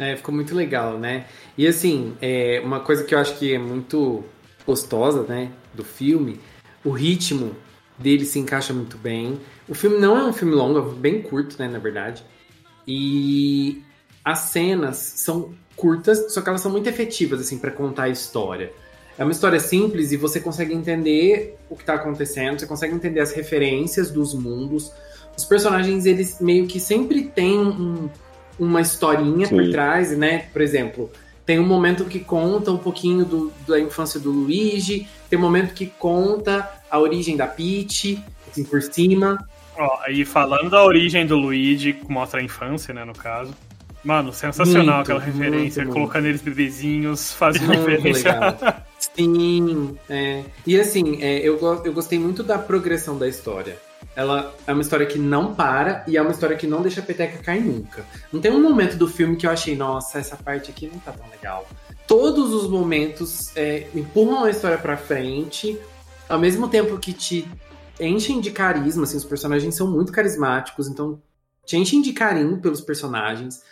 É, ficou muito legal, né? E assim, é, uma coisa que eu acho que é muito gostosa, né, do filme, o ritmo dele se encaixa muito bem. O filme não é um filme longo, é bem curto, né, na verdade. E as cenas são curtas, só que elas são muito efetivas, assim, para contar a história. É uma história simples e você consegue entender o que tá acontecendo, você consegue entender as referências dos mundos. Os personagens, eles meio que sempre têm um, uma historinha por Sim. trás, né? Por exemplo, tem um momento que conta um pouquinho do- da infância do Luigi, tem um momento que conta a origem da Peach, assim, por cima. Ó, e falando da origem do Luigi, que mostra a infância, né, no caso. Mano, sensacional Muito, aquela referência, muito, colocando eles bebezinhos, fazendo referência. Sim, é. E assim, é, eu, eu gostei muito da progressão da história. Ela é uma história que não para e é uma história que não deixa a peteca cair nunca. Não tem um momento do filme que eu achei, nossa, essa parte aqui não tá tão legal. Todos os momentos é, empurram a história pra frente, ao mesmo tempo que te enchem de carisma, assim, os personagens são muito carismáticos, então te enchem de carinho pelos personagens.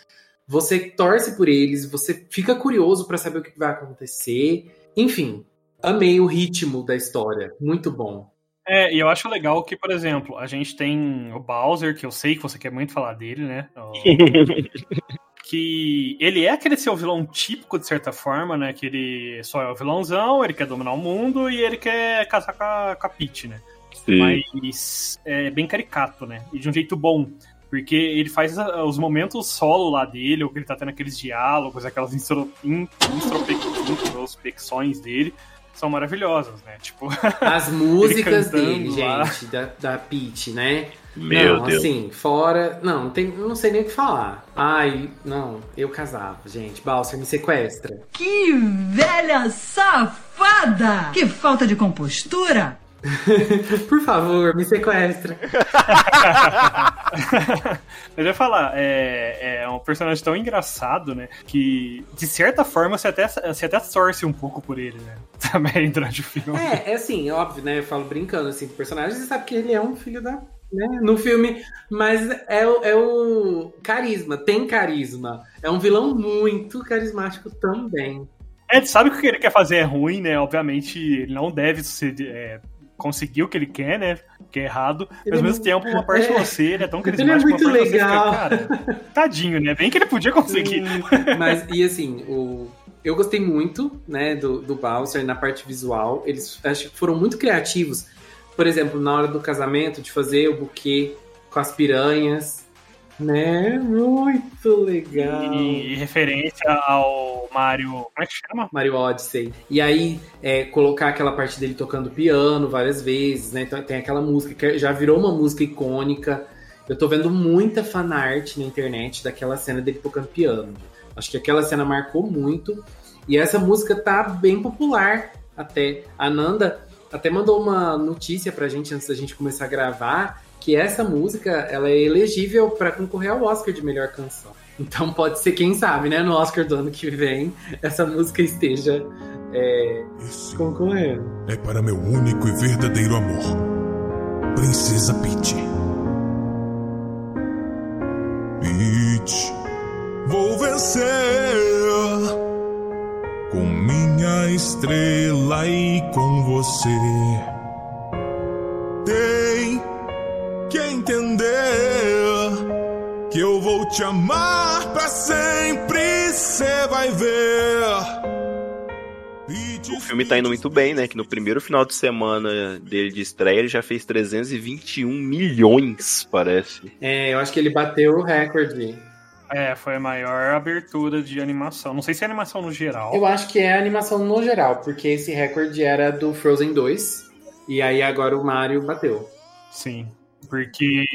Você torce por eles, você fica curioso pra saber o que vai acontecer. Enfim, amei o ritmo da história. Muito bom. É, e eu acho legal que, por exemplo, a gente tem o Bowser, que eu sei que você quer muito falar dele, né? O- que ele é aquele seu vilão típico, de certa forma, né? Que ele só é o vilãozão, ele quer dominar o mundo e ele quer casar com a, com a Peach, né? Mas é bem caricato, né? E de um jeito bom. Porque ele faz a- os momentos solo lá dele, ou que ele tá tendo aqueles diálogos, aquelas introspecções dele, são maravilhosas, né? Tipo, As músicas dele, lá. gente, da, da Peach, né? Meu não, Deus. assim, fora. Não, não, tem, não sei nem o que falar. Ai, não, eu casava, gente. Balser, me sequestra. Que velha safada! Que falta de compostura! Por favor, me sequestra. Eu ia falar, é, é um personagem tão engraçado, né? Que, de certa forma, você até, você até torce um pouco por ele, né? Também durante o filme. É, é assim, óbvio, né? Eu falo brincando assim do personagem, você sabe que ele é um filho da. Né, no filme, mas é, o- é o carisma, tem carisma. É um vilão muito carismático também. É, sabe que o que ele quer fazer é ruim, né? Obviamente, ele não deve suceder, é, conseguir o que ele quer, né? Que é errado. Mas Ele ao mesmo não- tempo, uma parte é. você, é tão Ele é carismático, muito legal. fica, cara, tadinho, né? Bem que ele podia conseguir. Mas, e assim, o, eu gostei muito, né, do, do Bowser na parte visual. Eles acho que foram muito criativos. Por exemplo, na hora do casamento, de fazer o buquê com as piranhas. Né? Muito legal. E, referência ao Mario. Como é que chama? Mario Odyssey. E aí, é, colocar aquela parte dele tocando piano várias vezes, né? Então, tem aquela música que já virou uma música icônica. Eu tô vendo muita fanart na internet daquela cena dele tocando piano. Acho que aquela cena marcou muito. E essa música tá bem popular até. A Nanda até mandou uma notícia pra gente antes da gente começar a gravar que essa música ela é elegível para concorrer ao Oscar de melhor canção. Então pode ser, quem sabe, né, no Oscar do ano que vem, essa música esteja é, concorrendo. é para meu único e verdadeiro amor. Princesa Peach. Peach, vou vencer com minha estrela e com você. Te amar pra sempre, cê vai ver. O filme tá indo muito bem, né? Que no primeiro final de semana dele de estreia ele já fez 321 milhões, parece. É, eu acho que ele bateu o recorde. É, foi a maior abertura de animação. Não sei se é animação no geral. Eu acho que é animação no geral, porque esse recorde era do Frozen 2. E aí agora o Mario bateu. Sim. Porque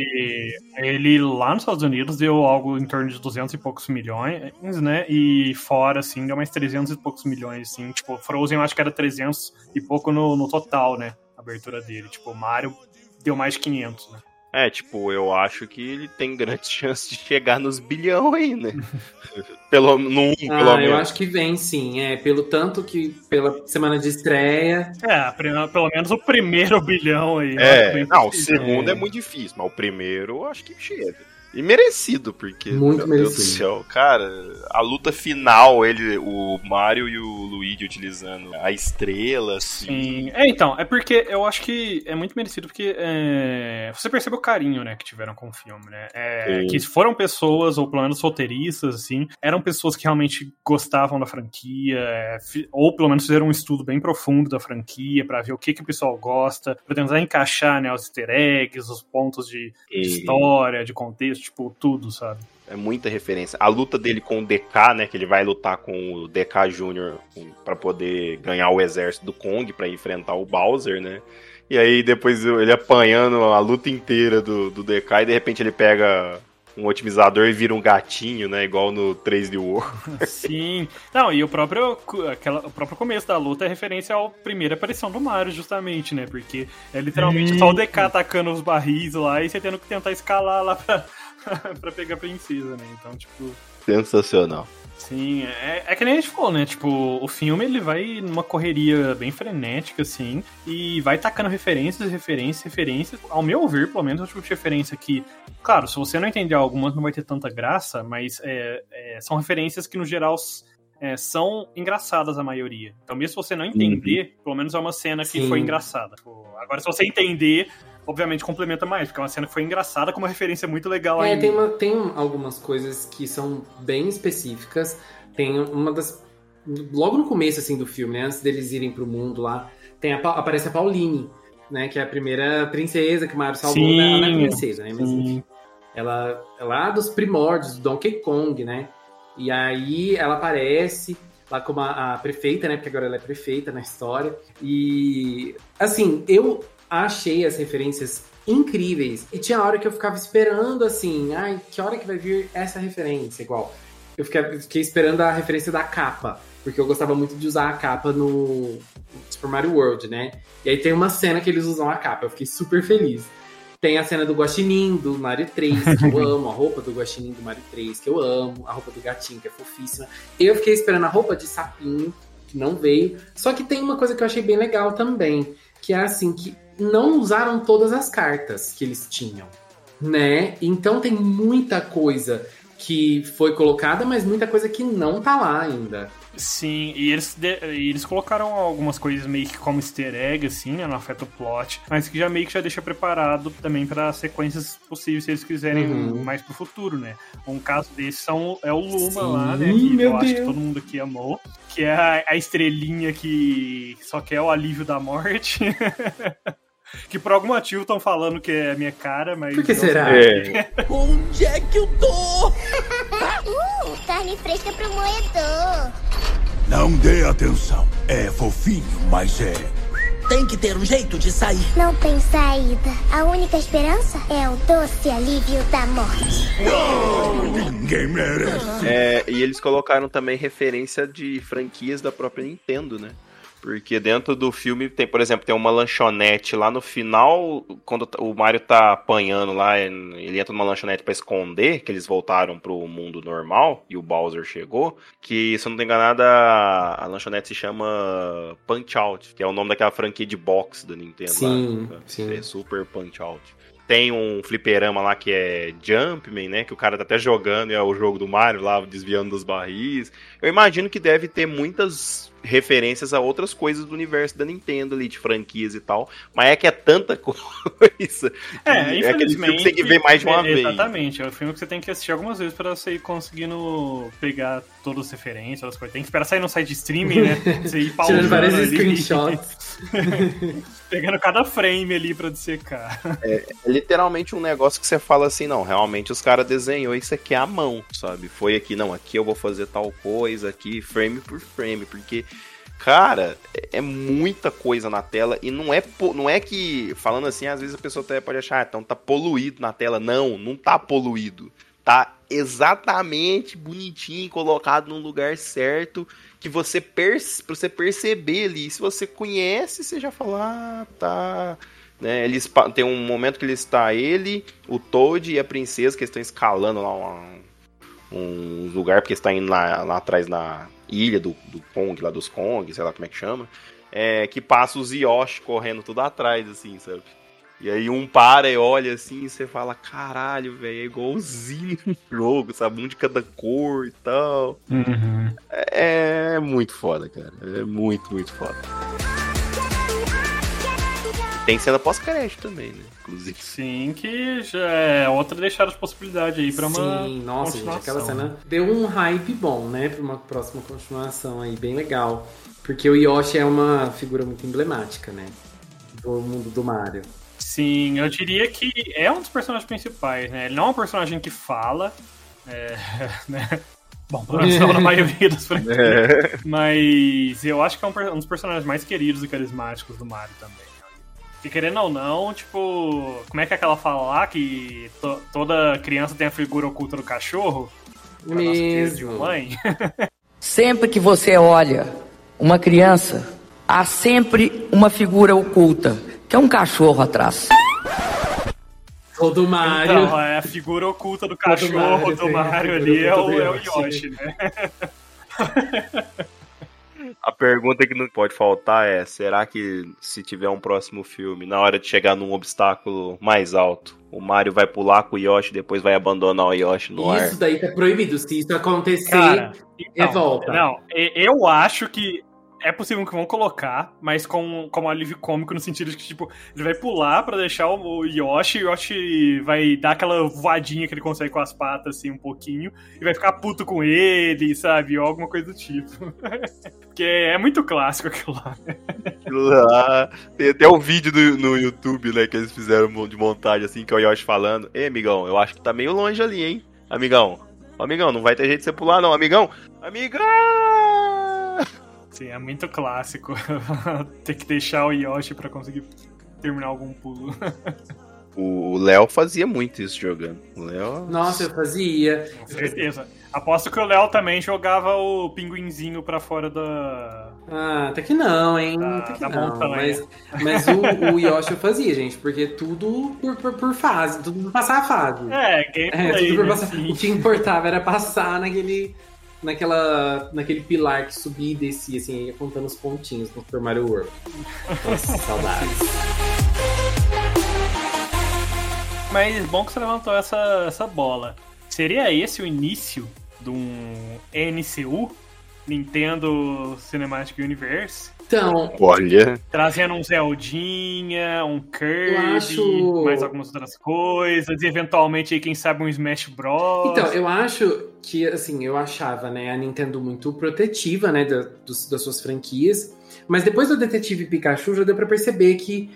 ele lá nos Estados Unidos deu algo em torno de 200 e poucos milhões, né? E fora, assim, deu mais 300 e poucos milhões, assim. Tipo, Frozen eu acho que era 300 e pouco no, no total, né? A abertura dele. Tipo, Mario deu mais de 500, né? É, tipo, eu acho que ele tem grandes chances de chegar nos bilhão aí, né? pelo, no um, pelo Ah, eu menos. acho que vem sim, é. Pelo tanto que pela semana de estreia. É, pelo menos o primeiro bilhão aí. eu É, não, o segundo é. muito difícil, mas o primeiro eu acho que chega. E merecido, porque, Muito meu Deus do merecido. céu, cara, a luta final, ele, o Mario e o Luigi utilizando a estrela, assim. Sim. É, então, é porque eu acho que é muito merecido porque é, você percebe o carinho, né, que tiveram com o filme, né? É, que foram pessoas, ou pelo menos roteiristas, assim, eram pessoas que realmente gostavam da franquia, é, fi- ou pelo menos fizeram um estudo bem profundo da franquia pra ver o que, que o pessoal gosta, pra tentar encaixar, né, os easter eggs, os pontos de, de história, de contexto, tipo, tudo, sabe? É muita referência. A luta dele com o DK, né? Que ele vai lutar com o DK Jr. pra poder ganhar o exército do Kong pra enfrentar o Bowser, né? E aí depois ele apanhando a luta inteira do, do DK e de repente ele pega um otimizador e vira um gatinho, né? Igual no 3D World. Sim. Não, e o próprio, aquela, o próprio começo da luta é referência à primeira aparição do Mario, justamente, né? Porque é literalmente só o DK atacando os barris lá e você tendo que tentar escalar lá pra, pra pegar princesa, né? Então, tipo. Sensacional. Sim, é, é que nem a gente falou, né? Tipo, o filme ele vai numa correria bem frenética, assim, e vai tacando referências, referências, referências. Ao meu ver, pelo menos, o tipo de referência que, claro, se você não entender algumas, não vai ter tanta graça, mas é, é, são referências que, no geral, é, são engraçadas a maioria. Então, mesmo se você não entender, pelo menos é uma cena que Sim. foi engraçada. Tipo, Agora, se você entender, obviamente complementa mais, porque é uma cena que foi engraçada com uma referência muito legal É, aí. tem, uma- tem algumas coisas que são bem específicas. Tem uma das. Logo no começo assim, do filme, né, antes deles irem pro mundo lá, tem a Pa- aparece a Pauline, né? Que é a primeira princesa que o Mario salvou. Sim, né? Ela não é princesa, né? Mas sim. enfim. Ela é lá dos primórdios, do Donkey Kong, né? E aí ela aparece lá como a, a prefeita, né? Porque agora ela é prefeita na história. E assim, eu achei as referências incríveis. E tinha hora que eu ficava esperando assim, ai, que hora que vai vir essa referência? Igual, eu fiquei, fiquei esperando a referência da capa, porque eu gostava muito de usar a capa no Super Mario World, né? E aí tem uma cena que eles usam a capa, eu fiquei super feliz. Tem a cena do Guaxinim, do Mario 3, que eu amo, a roupa do Guaxinim do Mario 3, que eu amo, a roupa do gatinho, que é fofíssima. Eu fiquei esperando a roupa de sapinho, que não veio. Só que tem uma coisa que eu achei bem legal também, que é assim, que não usaram todas as cartas que eles tinham, né? Então tem muita coisa que foi colocada, mas muita coisa que não tá lá ainda. Sim, e eles, de- e eles colocaram algumas coisas meio que como easter egg, assim, né? Não afeta o plot, mas que já meio que já deixa preparado também para sequências possíveis se eles quiserem Uhum. mais pro futuro, né? Um caso desses são, é o Luma Sim, lá, né? Que meu eu acho que Deus. todo mundo aqui amou. Que é a, a estrelinha que só quer o alívio da morte. que por algum motivo estão falando que é a minha cara, mas. Por que não será? É. Onde é que eu tô? uh, carne fresca pro moedor. Não dê atenção. É fofinho, mas é. Tem que ter um jeito de sair. Não tem saída. A única esperança é o doce alívio da morte. Ninguém merece. É, e eles colocaram também referência de franquias da própria Nintendo, né? Porque dentro do filme tem, por exemplo, tem uma lanchonete lá no final, quando o Mario tá apanhando lá, ele entra numa lanchonete pra esconder, que eles voltaram pro mundo normal e o Bowser chegou, que se eu não tô enganado, a, lanchonete se chama Punch Out, que é o nome daquela franquia de boxe da Nintendo Sim, lá. sim. É Super Punch Out. Tem um fliperama lá que é Jumpman, né? Que o cara tá até jogando é o jogo do Mario lá, desviando dos barris. Eu imagino que deve ter muitas referências a outras coisas do universo da Nintendo ali, de franquias e tal. Mas é que é tanta coisa. É, que aquele filme que você tem que ver mais de uma é, vez. Exatamente, é o filme que você tem que assistir algumas vezes pra você ir conseguindo pegar todas as referências, as coisas. Tem que esperar sair no site de streaming, né? Você ir pausando Tirando vários ali, screenshots. pegando cada frame ali pra dissecar. É literalmente um negócio que você fala assim, não, realmente os caras desenhou isso aqui à mão, sabe? Foi aqui, não, aqui eu vou fazer tal coisa, aqui frame por frame, porque cara, é- muita coisa na tela e não é não é que falando assim, às vezes a pessoa até pode achar, ah, então tá poluído na tela, não, não tá poluído. Tá exatamente bonitinho, colocado no lugar certo, que você, perce, você perceber ali. Se você conhece, você já fala, ah, tá. Né, eles tem um momento que ele está ele, o Toad e a princesa que estão escalando lá um, um lugar porque está indo lá, lá atrás na ilha do, do Kong, lá dos Kong, sei lá como é que chama. É, que passa os Yoshi correndo tudo atrás, assim, sabe? E aí um para e olha assim e você fala, caralho, velho, é igualzinho no jogo, sabe? Um de cada cor e tal. É, é muito foda, cara. É muito, muito foda. Tem cena pós-crédito também, né? Inclusive. Sim, que já é outra deixada de possibilidade aí pra uma. Sim, nossa, gente, continuação. aquela cena deu um hype bom, né? Pra uma próxima continuação aí, bem legal. Porque o Yoshi é uma figura muito emblemática, né? Do mundo do Mario. Sim, eu diria que é um dos personagens principais, né? Ele não é um personagem que fala, é, né? Bom, pelo menos na maioria das franquias. É. Mas eu acho que é um, um dos personagens mais queridos e carismáticos do Mario também. Que querendo ou não, tipo, como é que é aquela fala lá que to- toda criança tem a figura oculta do cachorro? Pra nossa querida de Mesmo. mãe. Sempre que você olha uma criança, há sempre uma figura oculta, que é um cachorro atrás. O do Mario. Então, é a figura oculta do cachorro Mario, do Mario ali é o, é o. Yoshi, né? A pergunta que não pode faltar é: será que se tiver um próximo filme, na hora de chegar num obstáculo mais alto, o Mario vai pular com o Yoshi e depois vai abandonar o Yoshi no ar? Isso daí tá proibido. Se isso acontecer, Cara, então, revolta. Não, eu acho que é possível que vão colocar, mas com, como alívio cômico, no sentido de que, tipo, ele vai pular pra deixar o Yoshi, e o Yoshi vai dar aquela voadinha que ele consegue com as patas, assim, um pouquinho, e vai ficar puto com ele, sabe? Ou alguma coisa do tipo. Porque é muito clássico aquilo lá. Aquilo lá. Tem até um vídeo no, no YouTube, né, que eles fizeram de montagem assim, que é o Yoshi falando. Ei, amigão, eu acho que tá meio longe ali, hein? Amigão. Amigão, não vai ter jeito de você pular, não, amigão. Amigão! Sim, é muito clássico. Ter que deixar o Yoshi pra conseguir terminar algum pulo. O Léo fazia muito isso jogando. O Léo. Nossa, eu fazia. Com certeza. Aposto que o Léo também jogava o pinguinzinho pra fora da. Ah, até que não, hein? Da- até que da não. montanha. Mas, mas o, o Yoshi eu fazia, gente, porque tudo por, por, por fase, tudo por passar a fase. É, gameplay. É, tudo por né? passar. Sim. O que importava era passar naquele, naquela, naquele pilar que subia e descia, assim, ia contando os pontinhos no Super Mario World. Nossa, saudades. Mas bom que você levantou essa, essa bola. Seria esse o início de um NCU? Nintendo Cinematic Universe? Então, Olha. Trazendo um Zeldinha, um Kirby, Eu acho- mais algumas outras coisas, e eventualmente, aí, quem sabe, um Smash Bros. Então, eu acho que, assim, eu achava, né, a Nintendo muito protetiva, né, da- dos- das suas franquias, mas depois do Detetive Pikachu já deu pra perceber que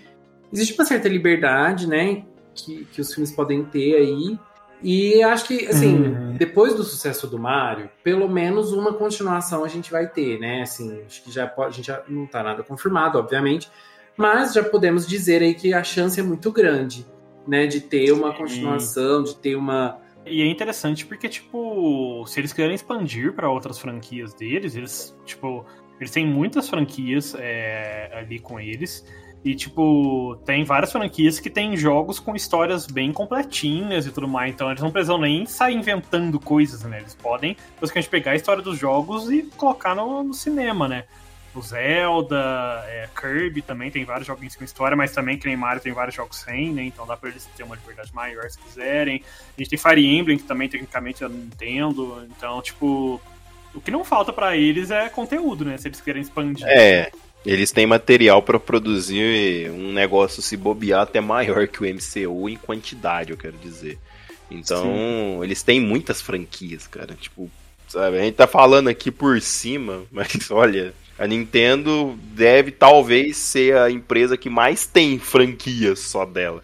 existe uma certa liberdade, né, que, que os filmes podem ter aí, e acho que, assim, Uhum. depois do sucesso do Mario, pelo menos uma continuação a gente vai ter, né, assim, acho que já pode, a gente já não tá nada confirmado, obviamente, mas já podemos dizer aí que a chance é muito grande, né, de ter uma Sim. continuação, de ter uma E é interessante porque, tipo, se eles quiserem expandir pra outras franquias deles, eles, tipo, eles têm muitas franquias é, ali com eles. E, tipo, tem várias franquias que têm jogos com histórias bem completinhas e tudo mais. Então eles não precisam nem sair inventando coisas, né? Eles podem basicamente pegar a história dos jogos e colocar no, no cinema, né? O Zelda, é, Kirby também tem vários joguinhos com história, mas também que nem Mario tem vários jogos sem, né? Então dá pra eles terem uma liberdade maior se quiserem. A gente tem Fire Emblem, que também tecnicamente é da Nintendo. Então, tipo, o que não falta pra eles é conteúdo, né? Se eles querem expandir. É, eles têm material pra produzir um negócio se bobear até maior que o MCU em quantidade, eu quero dizer. Então, eles têm muitas franquias, cara. Tipo, sabe, a gente tá falando aqui por cima, mas olha, a Nintendo deve talvez ser a empresa que mais tem franquias só dela.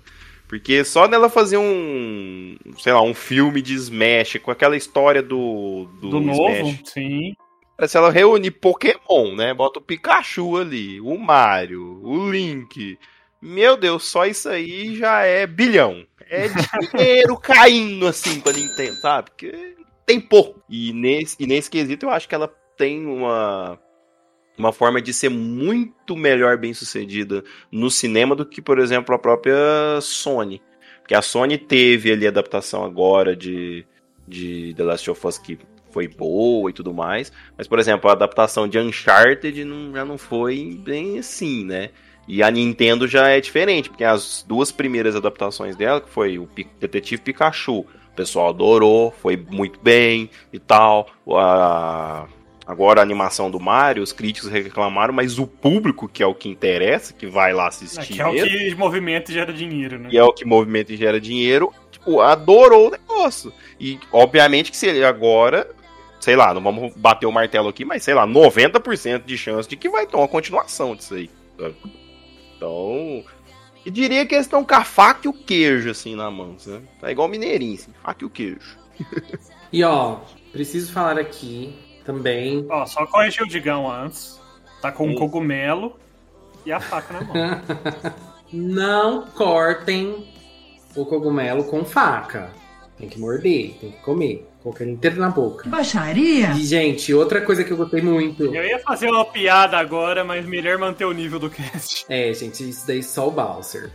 Porque só dela fazer um, sei lá, um filme de Smash com aquela história do, do, Do novo, Smash. sim. Se ela reúne Pokémon, né? Bota o Pikachu ali, o Mario, o Link. Meu Deus, só isso aí já é bilhão. É dinheiro caindo assim pra Nintendo, sabe? Porque tem pouco. E nesse, e nesse quesito eu acho que ela tem uma, uma forma de ser muito melhor bem sucedida no cinema do que, por exemplo, a própria Sony. Porque a Sony teve ali a adaptação agora de, de The Last of Us que foi boa e tudo mais. Mas, por exemplo, a adaptação de Uncharted não, já não foi bem assim, né? E a Nintendo já é diferente, porque as duas primeiras adaptações dela, que foi o Detetive Pikachu, o pessoal adorou, foi muito bem e tal. A- Agora a animação do Mario, os críticos reclamaram, mas o público, que é o que interessa, que vai lá assistir Que é o mesmo, que movimenta e gera dinheiro, né? e é o que movimenta e gera dinheiro, tipo, adorou o negócio. E, obviamente, que se ele agora, sei lá, não vamos bater o martelo aqui, mas sei lá, 90% de chance de que vai ter uma continuação disso aí. sabe? Então. E diria que eles estão com a faca e o queijo, assim, na mão, sabe? É igual mineirinho, assim, faca e o queijo. E ó, preciso falar aqui também. Ó, só corrigir o Digão antes. Tá com um cogumelo e a faca na mão. Não cortem o cogumelo com faca. Tem que morder, tem que comer. Colocar ele inteiro na boca. Baixaria? E, gente, outra coisa que eu gostei muito. Eu ia fazer uma piada agora, mas melhor manter o nível do cast. É, gente, isso daí só o Bowser.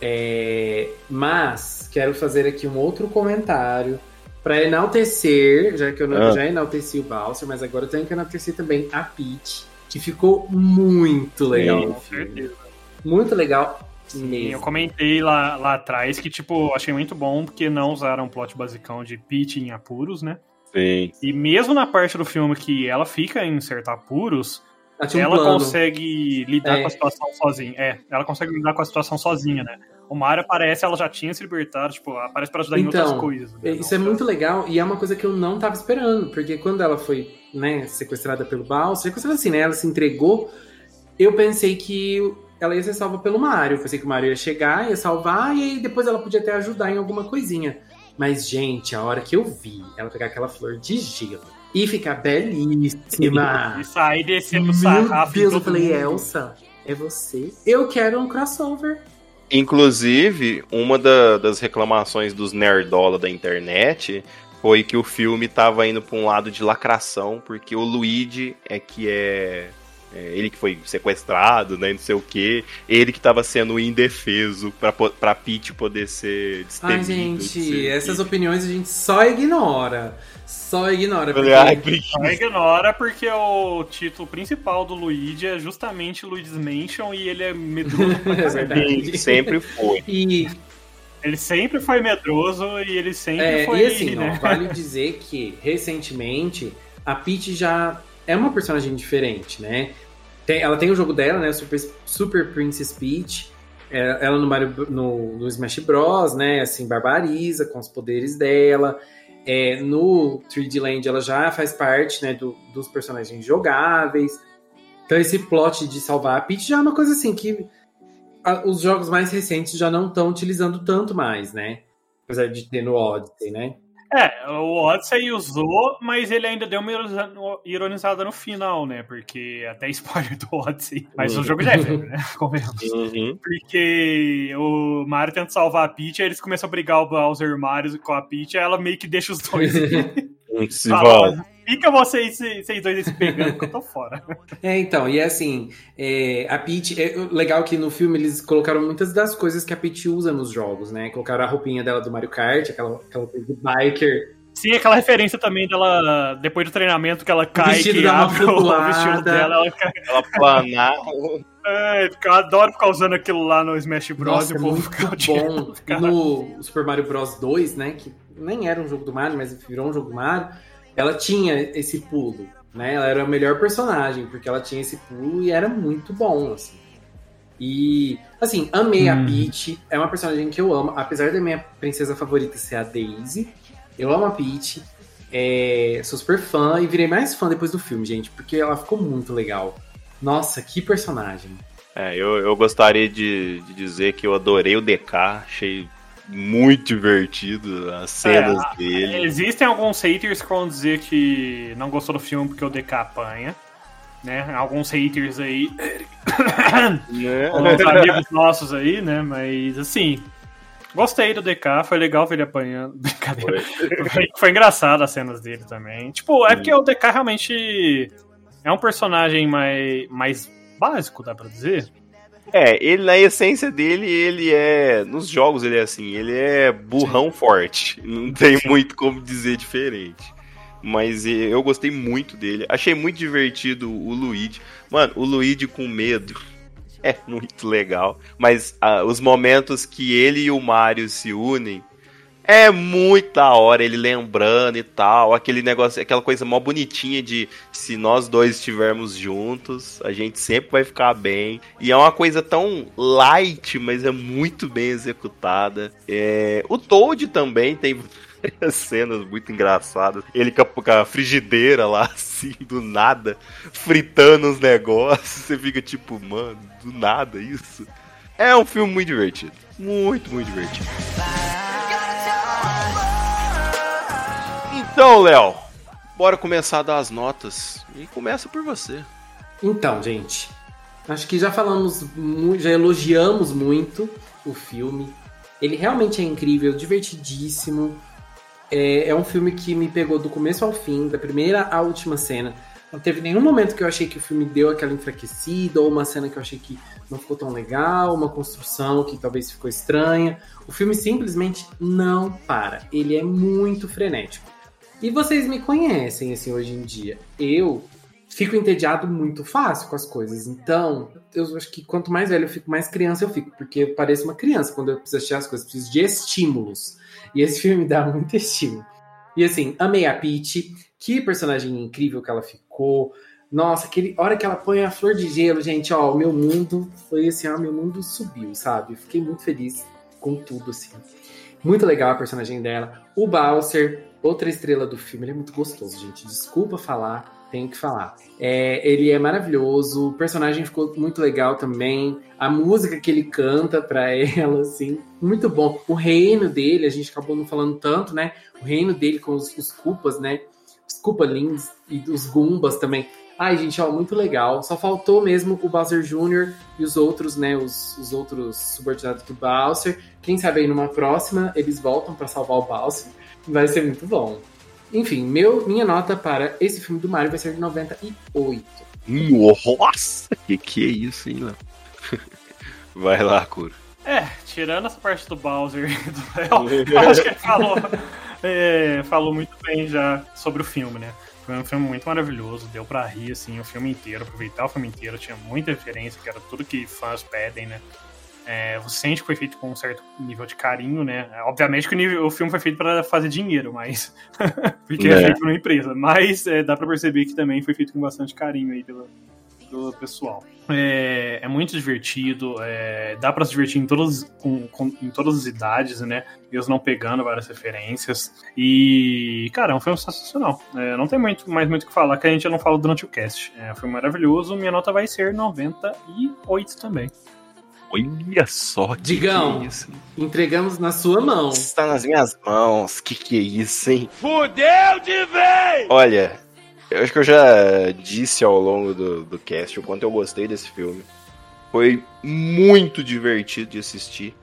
É, mas quero fazer aqui um outro comentário para enaltecer, já que eu não, Ah. já enalteci o Balser, mas agora eu tenho que enaltecer também a Peach, que ficou muito legal Sim, no com filme. certeza. Muito legal Sim, mesmo. eu comentei lá, lá atrás que, tipo, achei muito bom porque não usaram um plot basicão de Peach em apuros, né? Sim. E mesmo na parte do filme que ela fica em certos apuros, um ela plano. consegue lidar É. com a situação sozinha. É, ela consegue lidar com a situação sozinha, né? O Mario aparece, ela já tinha se libertado, tipo, aparece pra ajudar em outras Então, coisas. né? Isso é muito legal e é uma coisa que eu não tava esperando, porque quando ela foi, né, sequestrada pelo Bowser, sequestrada assim, né, ela se entregou, eu pensei que ela ia ser salva pelo Mario, eu pensei que o Mario ia chegar, ia salvar e aí depois ela podia até ajudar em alguma coisinha. Mas, gente, a hora que eu vi ela pegar aquela flor de gelo e ficar belíssima. E sair descendo Meu sarrafo. Deus, eu falei, mundo. Elsa, é você? Eu quero um crossover. Inclusive, uma da- das reclamações dos nerdola da internet foi que o filme tava indo pra um lado de lacração, porque o Luigi é que é ele que foi sequestrado, né, não sei o que, ele que tava sendo indefeso pra Peach poder ser Ai, destemido. gente, essas opiniões a gente só ignora. Só ignora. Porque- ai. Só ignora porque o título principal do Luigi é justamente Luigi's Mansion e ele é medroso pra É. Sempre foi. E, Ele sempre foi medroso e ele sempre é, foi. e assim, né? ó, vale dizer que recentemente a Peach já é uma personagem diferente, né? Tem- ela tem o jogo dela, né? Super, Super Princess Peach. É, ela no, Mario, no, no Smash Bros, né? Assim, barbariza com os poderes dela. É, no 3D Land ela já faz parte né, do- dos personagens jogáveis. Então esse plot de salvar a Peach já é uma coisa assim que a- os jogos mais recentes já não estão utilizando tanto mais, né? Apesar de ter no Odyssey, né? É, o Odyssey usou, mas ele ainda deu uma ironiza- ironizada no final, né? Porque até spoiler do Odyssey. Mas Uhum. o jogo já é velho, né? Convenhamos. Uhum. Porque o Mario tenta salvar a Peach, aí eles começam a brigar o Bowser e o Mario com a Peach, aí ela meio que deixa os dois. Se vão. Fica vocês, vocês dois se pegando que eu tô fora. É, então, e é assim, é, a Peach, é legal que no filme eles colocaram muitas das coisas que a Peach usa nos jogos, né? Colocaram a roupinha dela do Mario Kart, aquela, aquela coisa de biker, Sim, aquela referência também dela, depois do treinamento, que ela cai, vestido que abre o vestido dela, ela cai. Ela planar. É, eu adoro ficar usando aquilo lá no Smash Bros. Nossa, e é o povo muito fica bom. cara. No Super Mario Bros 2, né? Que nem era um jogo do Mario, mas virou um jogo do Mario. Ela tinha esse pulo, né? Ela era a melhor personagem, porque ela tinha esse pulo e era muito bom, assim. E, assim, amei a Hum. Peach. É uma personagem que eu amo. Apesar da minha princesa favorita ser a Daisy, eu amo a Peach. É, sou super fã e virei mais fã depois do filme, gente, porque ela ficou muito legal. Nossa, que personagem. É, eu, eu gostaria de, de dizer que eu adorei o DK, achei muito divertido as cenas É, dele. Existem alguns haters que vão dizer que não gostou do filme porque o DK apanha. Né? Alguns haters aí. Né? Uns amigos nossos aí, né? Mas assim. Gostei do DK, foi legal ver ele apanhando. Brincadeira. Foi, foi engraçado as cenas dele também. Tipo, é porque o DK realmente é um personagem mais, mais básico, dá pra dizer. É, ele na essência dele, ele é. Nos jogos ele é assim, ele é burrão forte. Não tem muito como dizer diferente. Mas eu gostei muito dele. Achei muito divertido o Luigi. Mano, o Luigi com medo é muito legal. Mas ah, os momentos que ele e o Mario se unem é muito da hora, ele lembrando e tal. Aquele negócio, aquela coisa mó bonitinha de se nós dois estivermos juntos, a gente sempre vai ficar bem. E é uma coisa tão light, mas é muito bem executada. É, o Toad também tem cenas muito engraçadas. Ele com a frigideira lá, assim, do nada, fritando os negócios. Você fica tipo, mano, do nada isso. É um filme muito divertido. Muito, muito divertido. Então, Léo, bora começar a dar as notas. E começa por você. Então, gente, acho que já falamos, já elogiamos muito o filme. Ele realmente é incrível, divertidíssimo. É, é um filme que me pegou do começo ao fim, da primeira à última cena. Não teve nenhum momento que eu achei que o filme deu aquela enfraquecida, ou uma cena que eu achei que não ficou tão legal, uma construção que talvez ficou estranha. O filme simplesmente não para. Ele é muito frenético. E vocês me conhecem, assim, hoje em dia. Eu fico entediado muito fácil com as coisas. Então, eu acho que quanto mais velho eu fico, mais criança eu fico. Porque eu pareço uma criança quando eu preciso assistir as coisas. Preciso de estímulos. E esse filme me dá muito estímulo. E assim, amei a Peach. Que personagem incrível que ela ficou. Nossa, aquele hora que ela põe a flor de gelo, gente, ó, o meu mundo foi assim, ó, meu mundo subiu, sabe? Fiquei muito feliz com tudo, assim. Muito legal a personagem dela. O Bowser, outra estrela do filme, ele é muito gostoso, gente. Desculpa falar, tenho que falar. É, ele é maravilhoso, o personagem ficou muito legal também. A música que ele canta pra ela, assim, muito bom. O reino dele, a gente acabou não falando tanto, né? O reino dele com os, os né? Os Koopalings e os Gumbas também. Ai, gente, ó, muito legal. Só faltou mesmo o Bowser Jr. e os outros, né? Os, os outros subordinados do Bowser. Quem sabe aí numa próxima eles voltam para salvar o Bowser. Vai ser muito bom. Enfim, meu, minha nota para esse filme do Mario vai ser de 98. Nossa! Que que é isso, hein, Léo? Vai lá, Curo. É, tirando essa parte do Bowser e do Léo, acho que ele falou, é, falou muito bem já sobre o filme, né? Foi um filme muito maravilhoso, deu pra rir, assim, o filme inteiro, aproveitar o filme inteiro, tinha muita referência, que era tudo que fãs pedem, né? É, você sente que foi feito com um certo nível de carinho, né? Obviamente que o, nível, o filme foi feito para fazer dinheiro, mas. porque é. é feito por uma empresa. Mas é, dá para perceber que também foi feito com bastante carinho aí pelo, pelo pessoal. É, é muito divertido, é, dá para se divertir em todas, com, com, em todas as idades, né? Eles não pegando várias referências. E, cara, é um filme sensacional. É, não tem muito, mais muito o que falar, que a gente não fala durante o cast. É um filme maravilhoso, minha nota vai ser 98 também. Olha só que Digão, que é isso. entregamos na sua mão. Está nas minhas mãos. Que que é isso, hein? Fudeu de vez! Olha, eu acho que eu já disse ao longo do, do cast o quanto eu gostei desse filme. Foi muito divertido de assistir.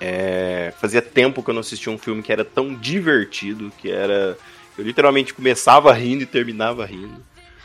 É, fazia tempo que eu não assistia um filme que era tão divertido, que era. Eu literalmente começava rindo e terminava rindo.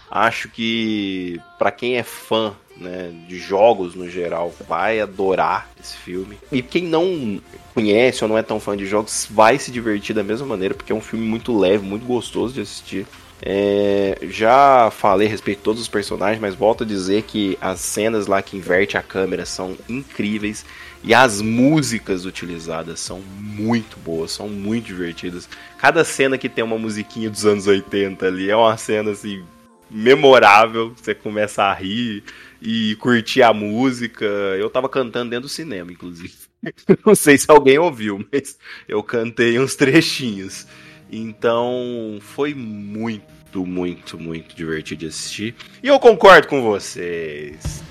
Acho que para quem é fã né, de jogos no geral vai adorar esse filme. E quem não conhece ou não é tão fã de jogos vai se divertir da mesma maneira, porque é um filme muito leve, muito gostoso de assistir. É, já falei a respeito de todos os personagens, mas volto a dizer que as cenas lá que inverte a câmera são incríveis e as músicas utilizadas são muito boas, são muito divertidas. Cada cena que tem uma musiquinha dos anos 80 ali é uma cena assim memorável, você começa a rir e curtir a música. Eu tava cantando dentro do cinema, inclusive. Não sei se alguém ouviu, mas eu cantei uns trechinhos. Então foi muito, muito, muito divertido de assistir. E eu concordo com vocês.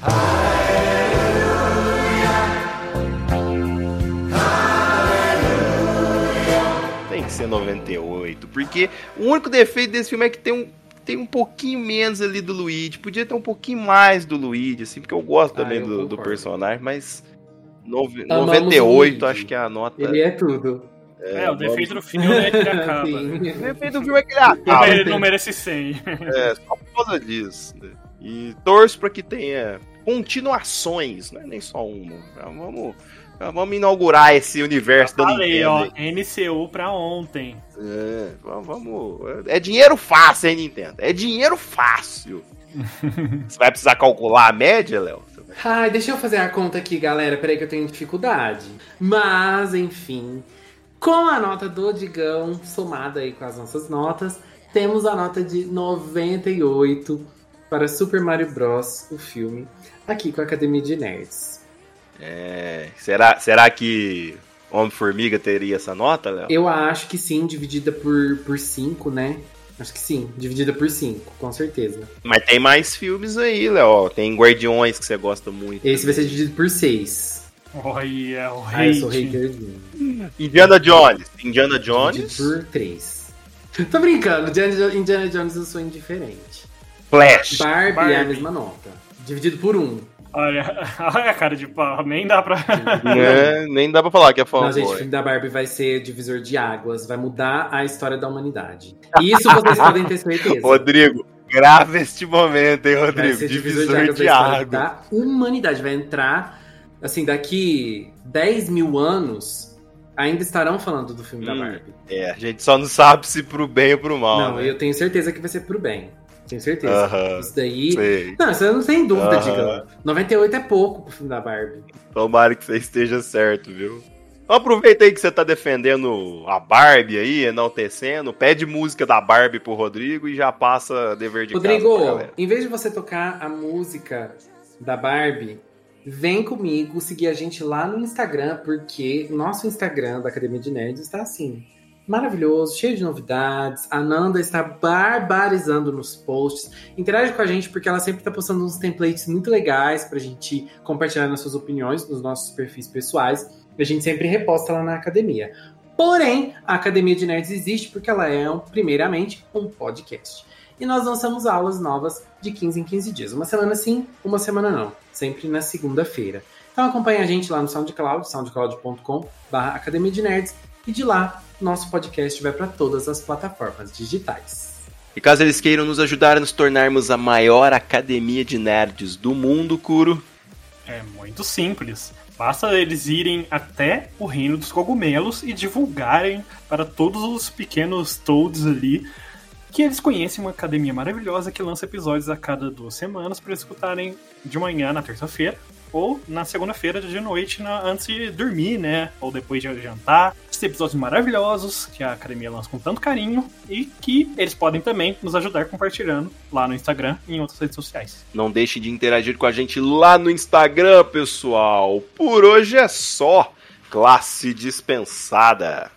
Tem que ser 98, porque o único defeito desse filme é que tem um tem um pouquinho menos ali do Luigi. Podia ter um pouquinho mais do Luigi, assim, porque eu gosto ah, também do, do, personagem, mas. Nove, 98, acho que é a nota. Ele é tudo. É, é o defeito do filme é que ele acaba. o defeito do filme é que ele acaba. Ele não merece 100. É, só por causa disso. Né? E torço pra que tenha continuações, não é nem só uma. Vamos Vamos inaugurar esse universo da Nintendo. ó, NCU pra ontem. É, vamos. É dinheiro fácil, hein, Nintendo? É dinheiro fácil. Você vai precisar calcular a média, Léo? Ai, deixa eu fazer a conta aqui, galera. Peraí que eu tenho dificuldade. Mas, enfim. Com a nota do Digão, somada aí com as nossas notas, temos a nota de 98 para Super Mario Bros. o filme, aqui com a Academia de Nerds. É, será, será que Homem-Formiga teria essa nota, Léo? Eu acho que sim, dividida por 5, por cinco, né? Acho que sim, dividida por 5, com certeza. Mas tem mais filmes aí, Léo. Tem Guardiões que você gosta muito. Esse vai ser dividido por 6. Olha, o rei. Ah, eu sou haterzinho. Indiana Jones. Indiana Jones. Por 3. Tô brincando, Indiana Jones eu sou indiferente. Flash. Barbie, Barbie. é a mesma nota. Dividido por 1. Um. Olha, olha a cara de pau, nem dá pra. É, nem dá pra falar que é favor. Não, gente, o filme da Barbie vai ser divisor de águas, vai mudar a história da humanidade. Isso vocês podem ter certeza. Rodrigo, Grava este momento, hein, Rodrigo? Vai ser Divisor, divisor de águas de da história água. da humanidade. Vai entrar, assim, daqui 10 mil anos, ainda estarão falando do filme da Hum, Barbie. É, a gente só não sabe se pro bem ou pro mal. Não, né? eu tenho certeza que vai ser pro bem. Tenho certeza. Aham, Isso daí. sei. Não, isso eu não tem dúvida, Aham. Digão. 98 é pouco pro filme da Barbie. Tomara que você esteja certo, viu? Então aproveita aí que você tá defendendo a Barbie aí, enaltecendo. Pede música da Barbie pro Rodrigo e já passa dever de casa pra Rodrigo, em vez de você tocar a música da Barbie, vem comigo seguir a gente lá no Instagram, porque nosso Instagram da Academia de Nerds está assim. Maravilhoso, cheio de novidades. A Nanda está barbarizando nos posts. Interage com a gente porque ela sempre está postando uns templates muito legais pra gente compartilhar nas suas opiniões nos nossos perfis pessoais. A gente sempre reposta lá na academia. Porém, a Academia de Nerds existe porque ela é, primeiramente, um podcast. E nós lançamos aulas novas de 15 em 15 dias. Uma semana sim, uma semana não. Sempre na segunda-feira. Então acompanhe a gente lá no SoundCloud, soundcloud.com Academia de Nerds. E de lá, nosso podcast vai para todas as plataformas digitais. E caso eles queiram nos ajudar a nos tornarmos a maior academia de nerds do mundo, Kuro, É muito simples. Basta eles irem até o reino dos cogumelos e divulgarem para todos os pequenos toads ali que eles conhecem uma academia maravilhosa que lança episódios a cada duas semanas para escutarem de manhã na terça-feira ou na segunda-feira de noite na- antes de dormir, né? Ou depois de jantar. Esses episódios maravilhosos que a academia lança com tanto carinho e que eles podem também nos ajudar compartilhando lá no Instagram e em outras redes sociais. não deixe de interagir com a gente lá no Instagram, pessoal. Por hoje é só. Classe dispensada.